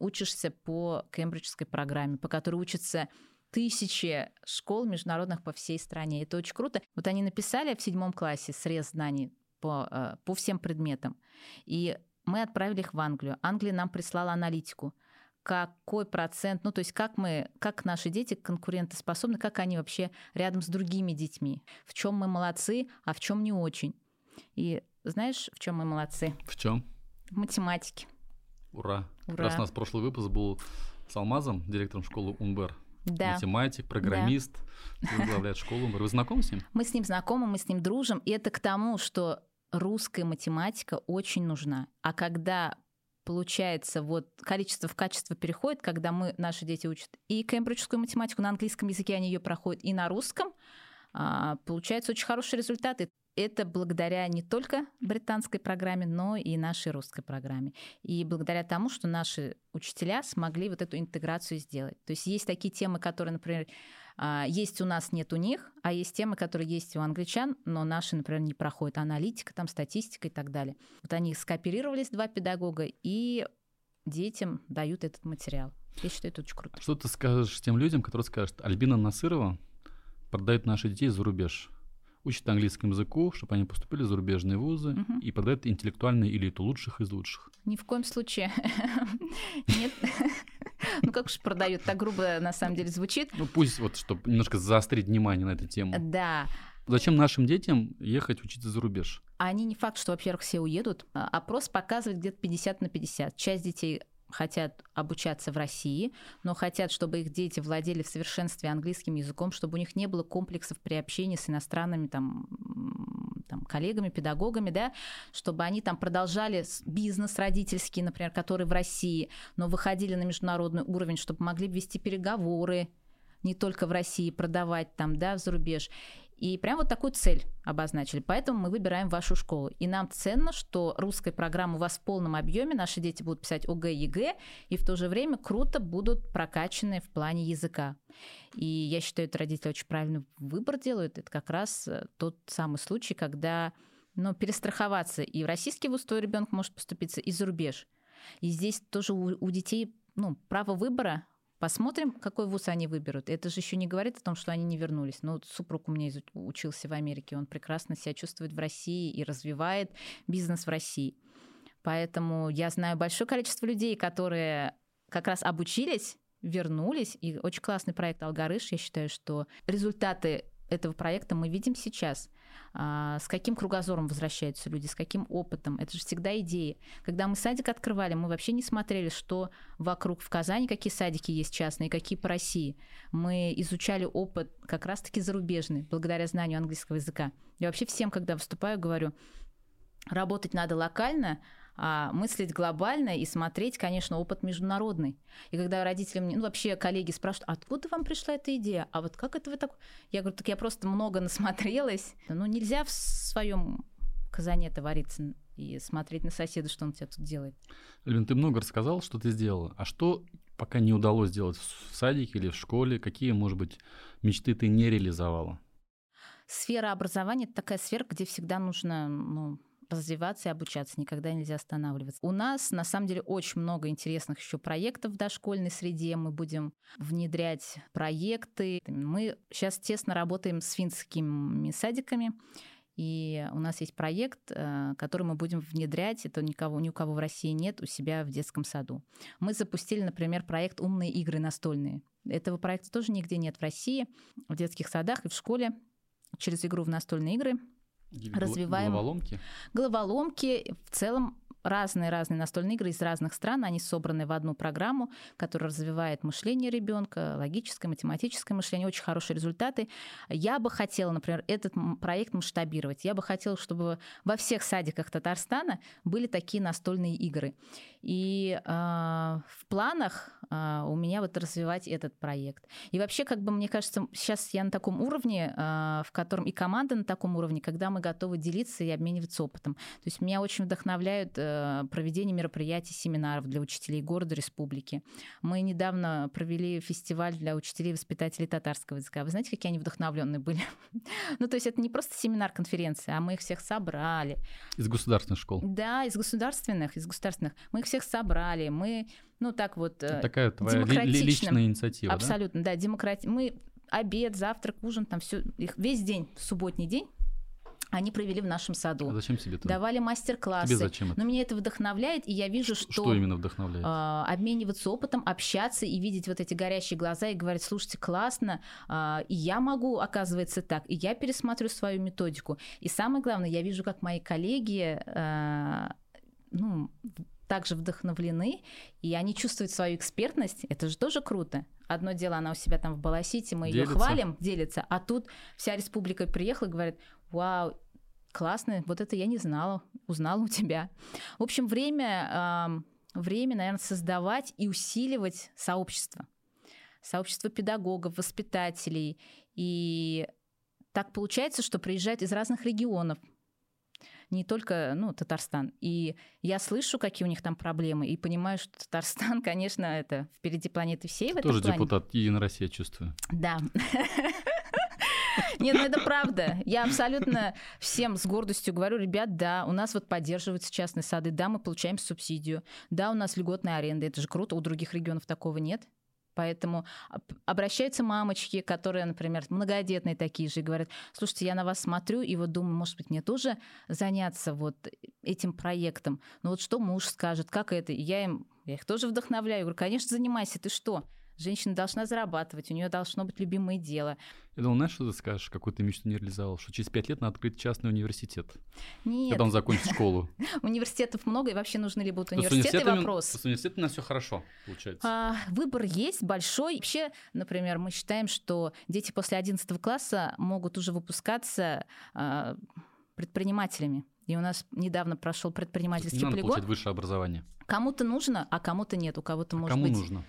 учишься по кембриджской программе, по которой учатся тысячи школ международных по всей стране. Это очень круто. Вот они написали в седьмом классе срез знаний по, э, по всем предметам. И мы отправили их в Англию. Англия нам прислала аналитику какой процент, ну то есть как мы, как наши дети конкурентоспособны, как они вообще рядом с другими детьми, в чем мы молодцы, а в чем не очень. И знаешь, в чем мы молодцы? В чем? В математике. Ура. Ура. Как раз у нас прошлый выпуск был с Алмазом, директором школы Унбер да. математик, программист, да. возглавляет школу. Вы знакомы с ним? Мы с ним знакомы, мы с ним дружим. И это к тому, что русская математика очень нужна. А когда получается, вот количество в качество переходит, когда мы, наши дети учат и кембриджскую математику, на английском языке они ее проходят, и на русском, а, получаются очень хорошие результаты. Это благодаря не только британской программе, но и нашей русской программе. И благодаря тому, что наши учителя смогли вот эту интеграцию сделать. То есть есть такие темы, которые, например, есть у нас, нет у них, а есть темы, которые есть у англичан, но наши, например, не проходят. Аналитика, там, статистика и так далее. Вот они скооперировались, два педагога, и детям дают этот материал. Я считаю, это очень круто. Что ты скажешь тем людям, которые скажут, Альбина Насырова продает наших детей за рубеж? учат английскому языку, чтобы они поступили в зарубежные вузы угу. и продают интеллектуальную элиту, лучших из лучших. Ни в коем случае. Нет. Ну как уж продают, так грубо на самом деле звучит. Ну пусть вот, чтобы немножко заострить внимание на эту тему. Да. Зачем нашим детям ехать учиться за рубеж? Они не факт, что, во-первых, все уедут. А опрос показывает где-то 50 на 50. Часть детей хотят обучаться в России, но хотят, чтобы их дети владели в совершенстве английским языком, чтобы у них не было комплексов при общении с иностранными там, там, коллегами, педагогами, да, чтобы они там продолжали бизнес родительский, например, который в России, но выходили на международный уровень, чтобы могли вести переговоры не только в России, продавать там, да, в зарубеж. И прям вот такую цель обозначили. Поэтому мы выбираем вашу школу. И нам ценно, что русская программа у вас в полном объеме, наши дети будут писать ОГЭ, ЕГЭ, и в то же время круто будут прокачаны в плане языка. И я считаю, это родители очень правильный выбор делают. Это как раз э, тот самый случай, когда ну, перестраховаться и в российский вуз твой ребенок может поступиться, и за рубеж. И здесь тоже у, у детей ну, право выбора Посмотрим, какой вуз они выберут. Это же еще не говорит о том, что они не вернулись. Ну, супруг у меня учился в Америке, он прекрасно себя чувствует в России и развивает бизнес в России. Поэтому я знаю большое количество людей, которые как раз обучились, вернулись. И очень классный проект «Алгарыш». Я считаю, что результаты этого проекта мы видим сейчас. А, с каким кругозором возвращаются люди, с каким опытом. Это же всегда идеи. Когда мы садик открывали, мы вообще не смотрели, что вокруг в Казани, какие садики есть частные, какие по России. Мы изучали опыт как раз-таки зарубежный, благодаря знанию английского языка. Я вообще всем, когда выступаю, говорю, работать надо локально, а мыслить глобально и смотреть, конечно, опыт международный. И когда родители мне, ну вообще коллеги спрашивают, откуда вам пришла эта идея? А вот как это вы так? Я говорю, так я просто много насмотрелась. Ну нельзя в своем казане-то вариться и смотреть на соседа, что он тебя тут делает. Альвин, ты много рассказал, что ты сделала. А что пока не удалось сделать в садике или в школе? Какие, может быть, мечты ты не реализовала? Сфера образования – это такая сфера, где всегда нужно ну, развиваться и обучаться, никогда нельзя останавливаться. У нас, на самом деле, очень много интересных еще проектов в дошкольной среде. Мы будем внедрять проекты. Мы сейчас тесно работаем с финскими садиками. И у нас есть проект, э, который мы будем внедрять. Это никого, ни у кого в России нет у себя в детском саду. Мы запустили, например, проект «Умные игры настольные». Этого проекта тоже нигде нет в России, в детских садах и в школе. Через игру в настольные игры развиваем Головоломки? головоломки. В целом разные-разные настольные игры из разных стран, они собраны в одну программу, которая развивает мышление ребенка, логическое, математическое мышление, очень хорошие результаты. Я бы хотела, например, этот проект масштабировать. Я бы хотела, чтобы во всех садиках Татарстана были такие настольные игры. И э, в планах э, у меня вот развивать этот проект. И вообще, как бы мне кажется, сейчас я на таком уровне, э, в котором и команда на таком уровне, когда мы готовы делиться и обмениваться опытом. То есть меня очень вдохновляют э, проведение мероприятий, семинаров для учителей города, республики. Мы недавно провели фестиваль для учителей и воспитателей татарского языка. Вы знаете, какие они вдохновленные были? ну, то есть это не просто семинар, конференция, а мы их всех собрали. Из государственных школ? Да, из государственных, из государственных. Мы их всех собрали, мы, ну так вот... Это такая твоя личная инициатива, Абсолютно, да, да демократ... Мы обед, завтрак, ужин, там все, их весь день, субботний день, они провели в нашем саду. А зачем тебе это? Давали мастер-классы. Тебе зачем это? Но меня это вдохновляет, и я вижу, что... Что именно вдохновляет? Э, обмениваться опытом, общаться и видеть вот эти горящие глаза и говорить, слушайте, классно, э, и я могу, оказывается, так, и я пересмотрю свою методику. И самое главное, я вижу, как мои коллеги... Э, ну, также вдохновлены, и они чувствуют свою экспертность, это же тоже круто. Одно дело, она у себя там в Баласите, мы ее хвалим, делится, а тут вся республика приехала и говорит, вау, классно, вот это я не знала, узнала у тебя. В общем, время, время, наверное, создавать и усиливать сообщество. Сообщество педагогов, воспитателей. И так получается, что приезжают из разных регионов, не только ну, Татарстан. И я слышу, какие у них там проблемы, и понимаю, что Татарстан, конечно, это впереди планеты всей в этом Тоже плане. депутат России, чувствую. Да. Нет, ну это правда. Я абсолютно всем с гордостью говорю, ребят, да, у нас вот поддерживаются частные сады, да, мы получаем субсидию, да, у нас льготная аренда, это же круто, у других регионов такого нет. Поэтому обращаются мамочки, которые, например, многодетные такие же, и говорят, слушайте, я на вас смотрю, и вот думаю, может быть, мне тоже заняться вот этим проектом. Ну вот что муж скажет, как это? И я им, я их тоже вдохновляю. Я говорю, конечно, занимайся, ты что? Женщина должна зарабатывать, у нее должно быть любимое дело. Я думал, знаешь, что ты скажешь, какую ты мечту не реализовал, что через пять лет надо открыть частный университет. Нет. Когда он закончит школу. Университетов много, и вообще нужны ли будут университеты, вопрос. С университетом у нас все хорошо получается. А, выбор есть большой. Вообще, например, мы считаем, что дети после 11 класса могут уже выпускаться а, предпринимателями. И у нас недавно прошел предпринимательский не надо полигон. получать высшее образование. Кому-то нужно, а кому-то нет. У кого-то а может кому быть. нужно?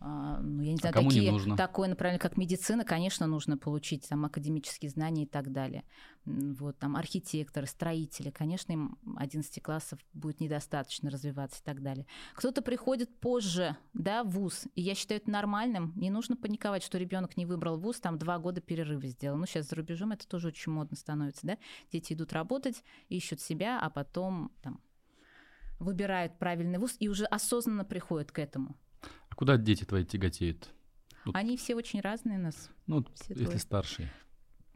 А, ну, я не А знаю, кому не такие, нужно? такое направление, как медицина, конечно, нужно получить там академические знания и так далее. Вот там архитекторы, строители, конечно, им 11 классов будет недостаточно развиваться и так далее. Кто-то приходит позже, да, в ВУЗ, и я считаю это нормальным. Не нужно паниковать, что ребенок не выбрал ВУЗ, там два года перерыва сделал. Ну, сейчас за рубежом это тоже очень модно становится, да. Дети идут работать, ищут себя, а потом там выбирают правильный ВУЗ и уже осознанно приходят к этому. Куда дети твои тяготеют? Вот. Они все очень разные у нас. Ну, Все если трое. старший.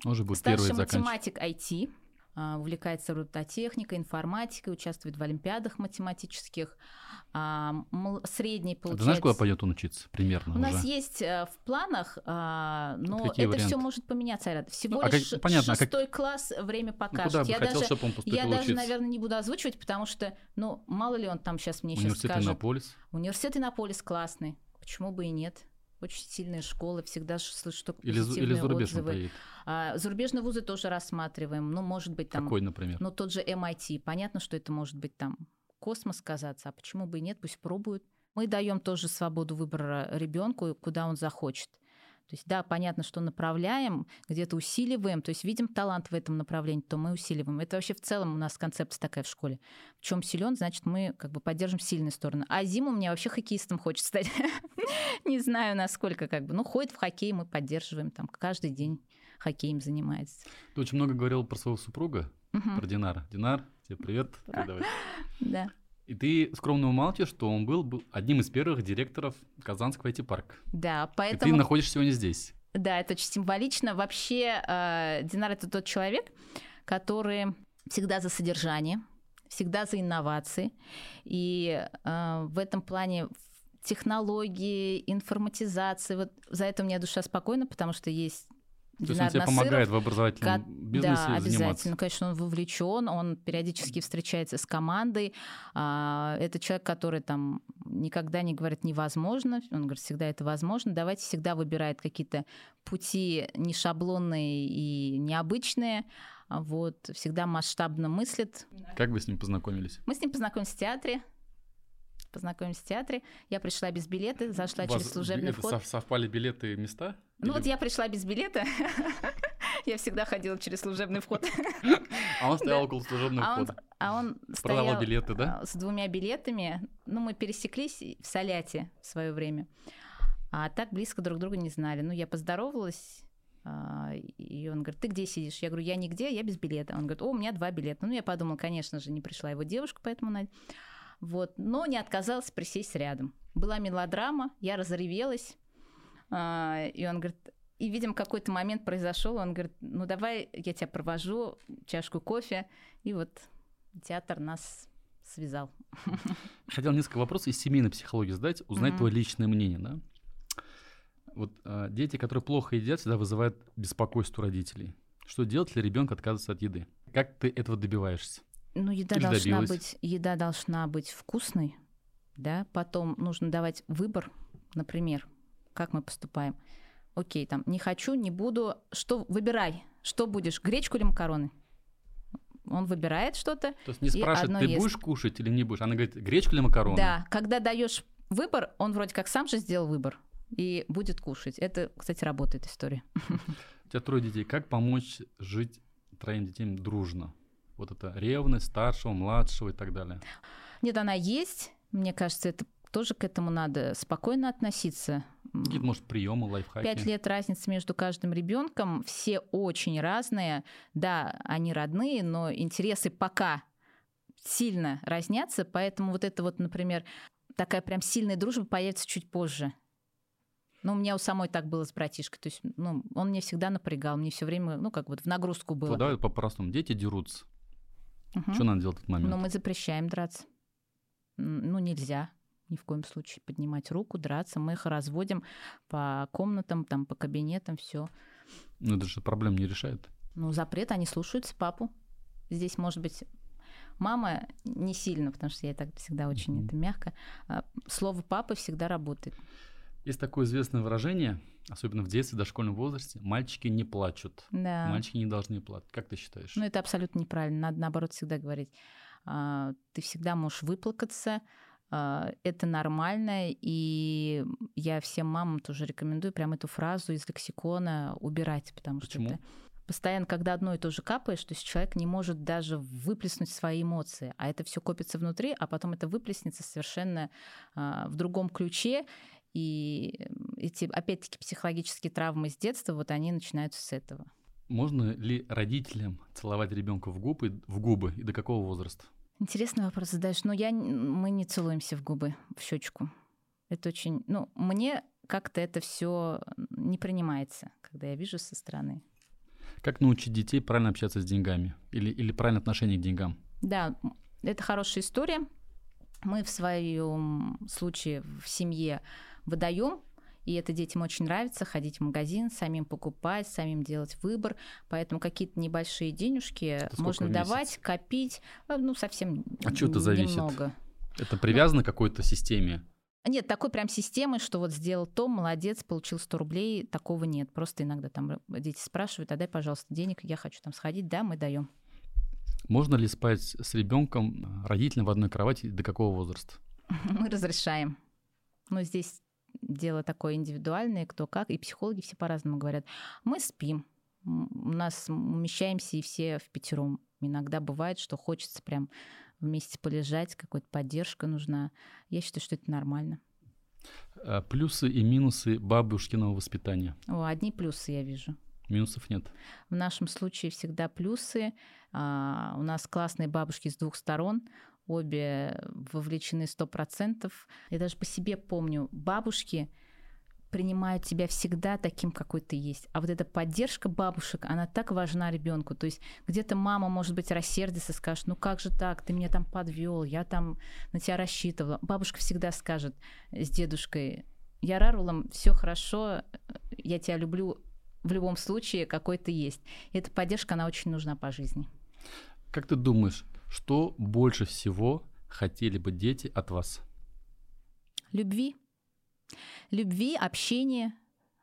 Он же будет Старший первый математик IT, увлекается робототехникой, информатикой, участвует в олимпиадах математических. А, Средний А получается... ты знаешь, куда пойдет он учиться примерно У нас уже? есть э, в планах, а, но Какие это все может поменяться. Рад. Всего Ну, а как- лишь понятно, а как- шестой класс время Ну, покажет. куда бы я хотел, даже, чтобы он я даже, наверное, не буду озвучивать, потому что, ну, мало ли он там сейчас мне сейчас Университет скажет. Иннополис. Университет Иннополис классный. Почему бы и нет? Очень сильные школы, всегда слышу только Или, или зарубежный отзывы. А, зарубежные вузы тоже рассматриваем. Ну, может быть, там... Какой, например? Ну, тот же MIT. Понятно, что это может быть там космос казаться, а почему бы и нет, пусть пробуют. Мы даем тоже свободу выбора ребенку, куда он захочет. То есть, да, понятно, что направляем, где-то усиливаем, то есть видим талант в этом направлении, то мы усиливаем. Это вообще в целом у нас концепция такая в школе. В чем силен, значит, мы как бы поддержим сильные стороны. А зиму мне вообще хоккеистом хочется стать. Не знаю, насколько как бы. Ну, ходит в хоккей, мы поддерживаем там каждый день хоккеем занимается. Ты очень много говорил про своего супруга, про Динара. Динар, тебе привет. Да. И ты скромно умалчиваешь, что он был, был одним из первых директоров Казанского IT-парка. Да, И ты поэтому... находишься сегодня здесь. Да, это очень символично. Вообще, э, Динар это тот человек, который всегда за содержание, всегда за инновации. И э, в этом плане технологии, информатизации, вот за это у меня душа спокойна, потому что есть То есть он тебе помогает в образовательном ко- бизнесе да, обязательно. заниматься. Конечно, он вовлечен, он периодически встречается с командой. А, это человек, который там никогда не говорит невозможно, он говорит, всегда это возможно. Давайте всегда выбирает какие-то пути не шаблонные и необычные. Вот, всегда масштабно мыслит. Как вы с ним познакомились? Мы с ним познакомились в театре. Познакомились в театре. Я пришла без билета, зашла через служебный вход. сов- совпали билеты и места? Ну вот я пришла без билета. Я всегда ходила через служебный вход. А он стоял около служебного А входа. а он Продавал билеты, да? а, с двумя билетами. Ну, мы пересеклись в Соляте в свое время. А так близко друг друга не знали. Ну, я поздоровалась, а, и он говорит, ты где сидишь? Я говорю, я нигде, я без билета. Он говорит, о, у меня два билета. Ну, я подумала, конечно же, не пришла его девушка, поэтому... она- Вот, но не отказалась присесть рядом. Была мелодрама, я разревелась, и он говорит, и, видимо, какой-то момент произошел, он говорит, ну давай я тебя провожу, чашку кофе, и вот театр нас связал. Хотел несколько вопросов из семейной психологии задать, узнать Мгм. твое личное мнение, да? Вот а, дети, которые плохо едят, всегда вызывают беспокойство родителей. Что делать, если ребенок отказывается от еды? Как ты этого добиваешься? Ну, еда Или должна добилась? быть, еда должна быть вкусной, да, потом нужно давать выбор, например, как мы поступаем. Окей, там, не хочу, не буду, что, выбирай, что будешь, гречку или макароны? Он выбирает что-то, То есть не спрашивает, ты ест. будешь кушать или не будешь? Она говорит, гречку или макароны? Да, когда даешь выбор, он вроде как сам же сделал выбор и будет кушать. Это, кстати, работает история. У тебя трое детей. Как помочь жить троим детям дружно? Вот это ревность старшего, младшего и так далее. Нет, она есть. Мне кажется, это тоже к этому надо спокойно относиться. Какие-то, может, приемы, лайфхаки? Пять лет разницы между каждым ребенком. Все очень разные. Да, они родные, но интересы пока сильно разнятся. Поэтому вот это вот, например, такая прям сильная дружба появится чуть позже. Ну, у меня у самой так было с братишкой. То есть, ну, он мне всегда напрягал, мне все время, ну, как вот в нагрузку было. Вот давай по-простому. Дети дерутся. Мгм. Что надо делать в этот момент? Но мы запрещаем драться. Ну, нельзя ни в коем случае поднимать руку, драться. Мы их разводим по комнатам, там, по кабинетам, все. Ну, это же проблем не решает. Ну, запрет, они слушаются папу. Здесь, может быть, мама не сильно, потому что я так всегда очень Мгм. это мягко. А Слово папы всегда работает. Есть такое известное выражение, особенно в детстве, в дошкольном возрасте, мальчики не плачут. Да. Мальчики не должны плакать. Как ты считаешь? Ну, это абсолютно неправильно. Надо, наоборот, всегда говорить. а, Ты всегда можешь выплакаться, это нормально, и я всем мамам тоже рекомендую прям эту фразу из лексикона убирать, потому Почему? что это постоянно, когда одно и то же капаешь, то есть человек не может даже выплеснуть свои эмоции, а это все копится внутри, а потом это выплеснется совершенно а, в другом ключе, и эти, опять-таки, психологические травмы с детства, вот они начинаются с этого. Можно ли родителям целовать ребенка в губы, в губы и до какого возраста? Интересный вопрос задаешь. Но я, н- мы не целуемся в губы, в щечку. Это очень... Ну, мне как-то это все не принимается, когда я вижу со стороны. Как научить детей правильно общаться с деньгами? Или, или правильное отношение к деньгам? Да, это хорошая история. Мы в своем случае в семье выдаем, и это детям очень нравится, ходить в магазин, самим покупать, самим делать выбор. Поэтому какие-то небольшие денежки сколько можно давать, копить, э, ну, совсем От чего это зависит? Это привязано к какой-то системе? Нет, такой прям системы, что вот сделал то, молодец, получил 100 рублей, такого нет. Просто иногда там дети спрашивают, а дай, пожалуйста, денег, я хочу там сходить, да, мы даем. Можно ли спать с ребенком, родителем в одной кровати до какого возраста? Мы разрешаем. Но здесь дело такое индивидуальное, кто как, и психологи все по-разному говорят. Мы спим, у нас умещаемся и все в пятером. Иногда бывает, что хочется прям вместе полежать, какая-то поддержка нужна. Я считаю, что это нормально. А, Плюсы и минусы бабушкиного воспитания. О, одни плюсы я вижу. Минусов нет. В нашем случае всегда плюсы. А, у нас классные бабушки с двух сторон. Обе вовлечены 100%. Я даже по себе помню, бабушки принимают тебя всегда таким, какой ты есть. А вот эта поддержка бабушек, она так важна ребенку. То есть где-то мама, может быть, рассердится, скажет, ну как же так, ты меня там подвел, я там на тебя рассчитывала. Бабушка всегда скажет с дедушкой, я Рарулом, все хорошо, я тебя люблю, в любом случае какой-то есть. И эта поддержка, она очень нужна по жизни. Как ты думаешь, что больше всего хотели бы дети от вас? Любви. Любви, общения.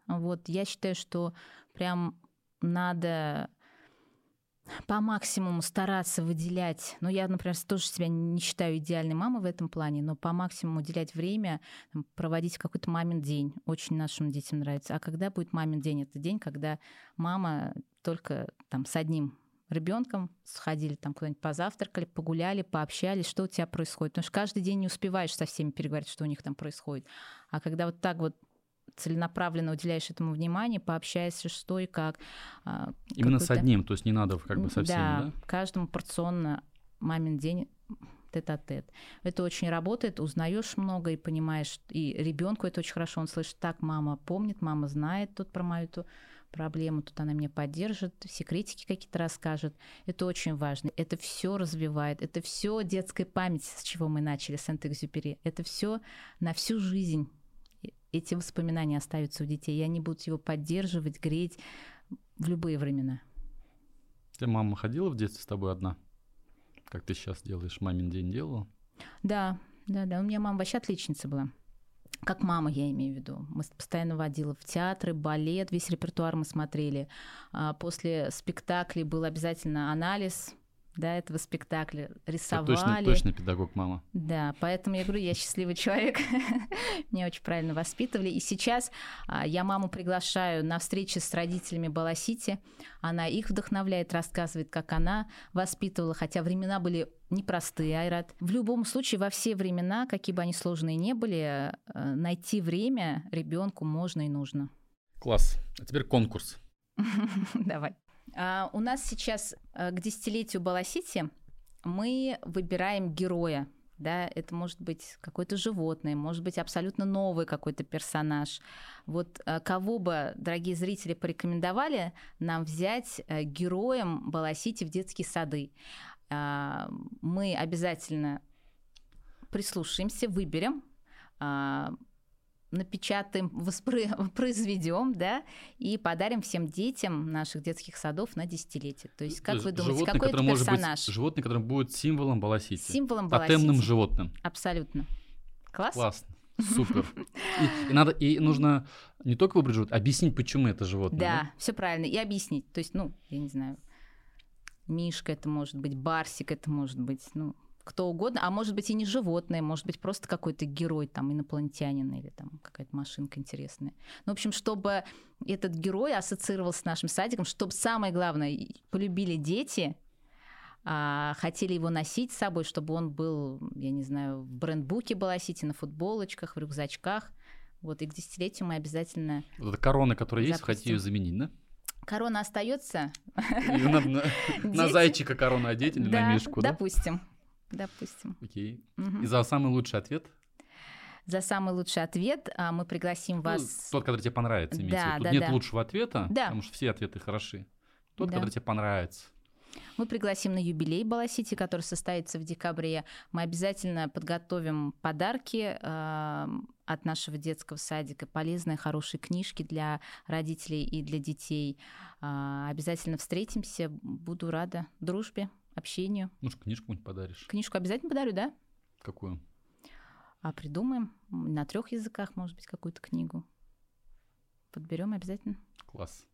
Вот я считаю, что прям надо по максимуму стараться выделять, ну, я, например, тоже себя не считаю идеальной мамой в этом плане, но по максимуму уделять время, проводить какой-то мамин день. Очень нашим детям нравится. А когда будет мамин день? Это день, когда мама только там с одним ребенком сходили там куда-нибудь позавтракали, погуляли, пообщались, что у тебя происходит. Потому что каждый день не успеваешь со всеми переговорить, что у них там происходит. А когда вот так вот целенаправленно уделяешь этому внимание, пообщаешься, что и как. А, Именно с одним, то есть не надо как бы со всеми, да? Да, каждому порционно мамин день тет-а-тет. Это очень работает, узнаешь много и понимаешь, и ребенку это очень хорошо, он слышит, так, мама помнит, мама знает тут про мою эту проблему, тут она меня поддержит, секретики какие-то расскажет. Это очень важно. Это все развивает, это все детская память, с чего мы начали, с Сент-Экзюпери. Это все на всю жизнь эти воспоминания остаются у детей, и они будут его поддерживать, греть в любые времена. Ты мама ходила в детстве с тобой одна? Как ты сейчас делаешь? Мамин день делала? Да, да, да. У меня мама вообще отличница была. Как мама, я имею в виду. Мы постоянно водила в театры, балет, весь репертуар мы смотрели. А после спектаклей был обязательно анализ да, этого спектакля, рисовали. Точно, точно педагог мама. Да, поэтому я говорю, я счастливый человек, меня очень правильно воспитывали. И сейчас а, я маму приглашаю на встречи с родителями Баласити, она их вдохновляет, рассказывает, как она воспитывала, хотя времена были непростые, Айрат. В любом случае, во все времена, какие бы они сложные не были, э, найти время ребенку можно и нужно. Класс. А теперь конкурс. Давай. А, у нас сейчас э, к десятилетию Баласити мы выбираем героя. Да, это может быть какое-то животное, может быть абсолютно новый какой-то персонаж. Вот э, кого бы, дорогие зрители, порекомендовали нам взять э, героем Баласити в детские сады? А, мы обязательно прислушаемся, выберем а, напечатаем, воспроизведем, да, и подарим всем детям наших детских садов на десятилетие. То есть, как вы думаете, животное, какой это персонаж? Быть, животное, которое будет символом Баласити. Символом Баласити. Тотемным животным. Абсолютно. Класс? Классно. Супер. И, и надо, и нужно не только выбрать животное, объяснить, почему это животное. Да, да? все правильно. И объяснить. То есть, ну, я не знаю, Мишка это может быть, Барсик это может быть, ну, кто угодно, а может быть и не животное, может быть просто какой-то герой, там, инопланетянин или там какая-то машинка интересная. Ну, в общем, чтобы этот герой ассоциировался с нашим садиком, чтобы самое главное, полюбили дети, а, хотели его носить с собой, чтобы он был, я не знаю, в брендбуке Баласити, на футболочках, в рюкзачках. Вот, и к десятилетию мы обязательно... Вот эта корона, которая есть, хотите ее заменить, да? Корона остается. на, зайчика корона одеть или на мишку, да? допустим допустим. Окей. Угу. И за самый лучший ответ? За самый лучший ответ а, мы пригласим ну, вас... Тот, который тебе понравится, имеется да, Тут да, нет да. лучшего ответа, да. потому что все ответы хороши. Тот, да. который тебе понравится. Мы пригласим на юбилей Баласити, который состоится в декабре. Мы обязательно подготовим подарки э, от нашего детского садика, полезные, хорошие книжки для родителей и для детей. Э, обязательно встретимся. Буду рада дружбе общению. Ну, книжку какую-нибудь подаришь. Книжку обязательно подарю, да? Какую? А придумаем. На трех языках, может быть, какую-то книгу. Подберем обязательно. Класс.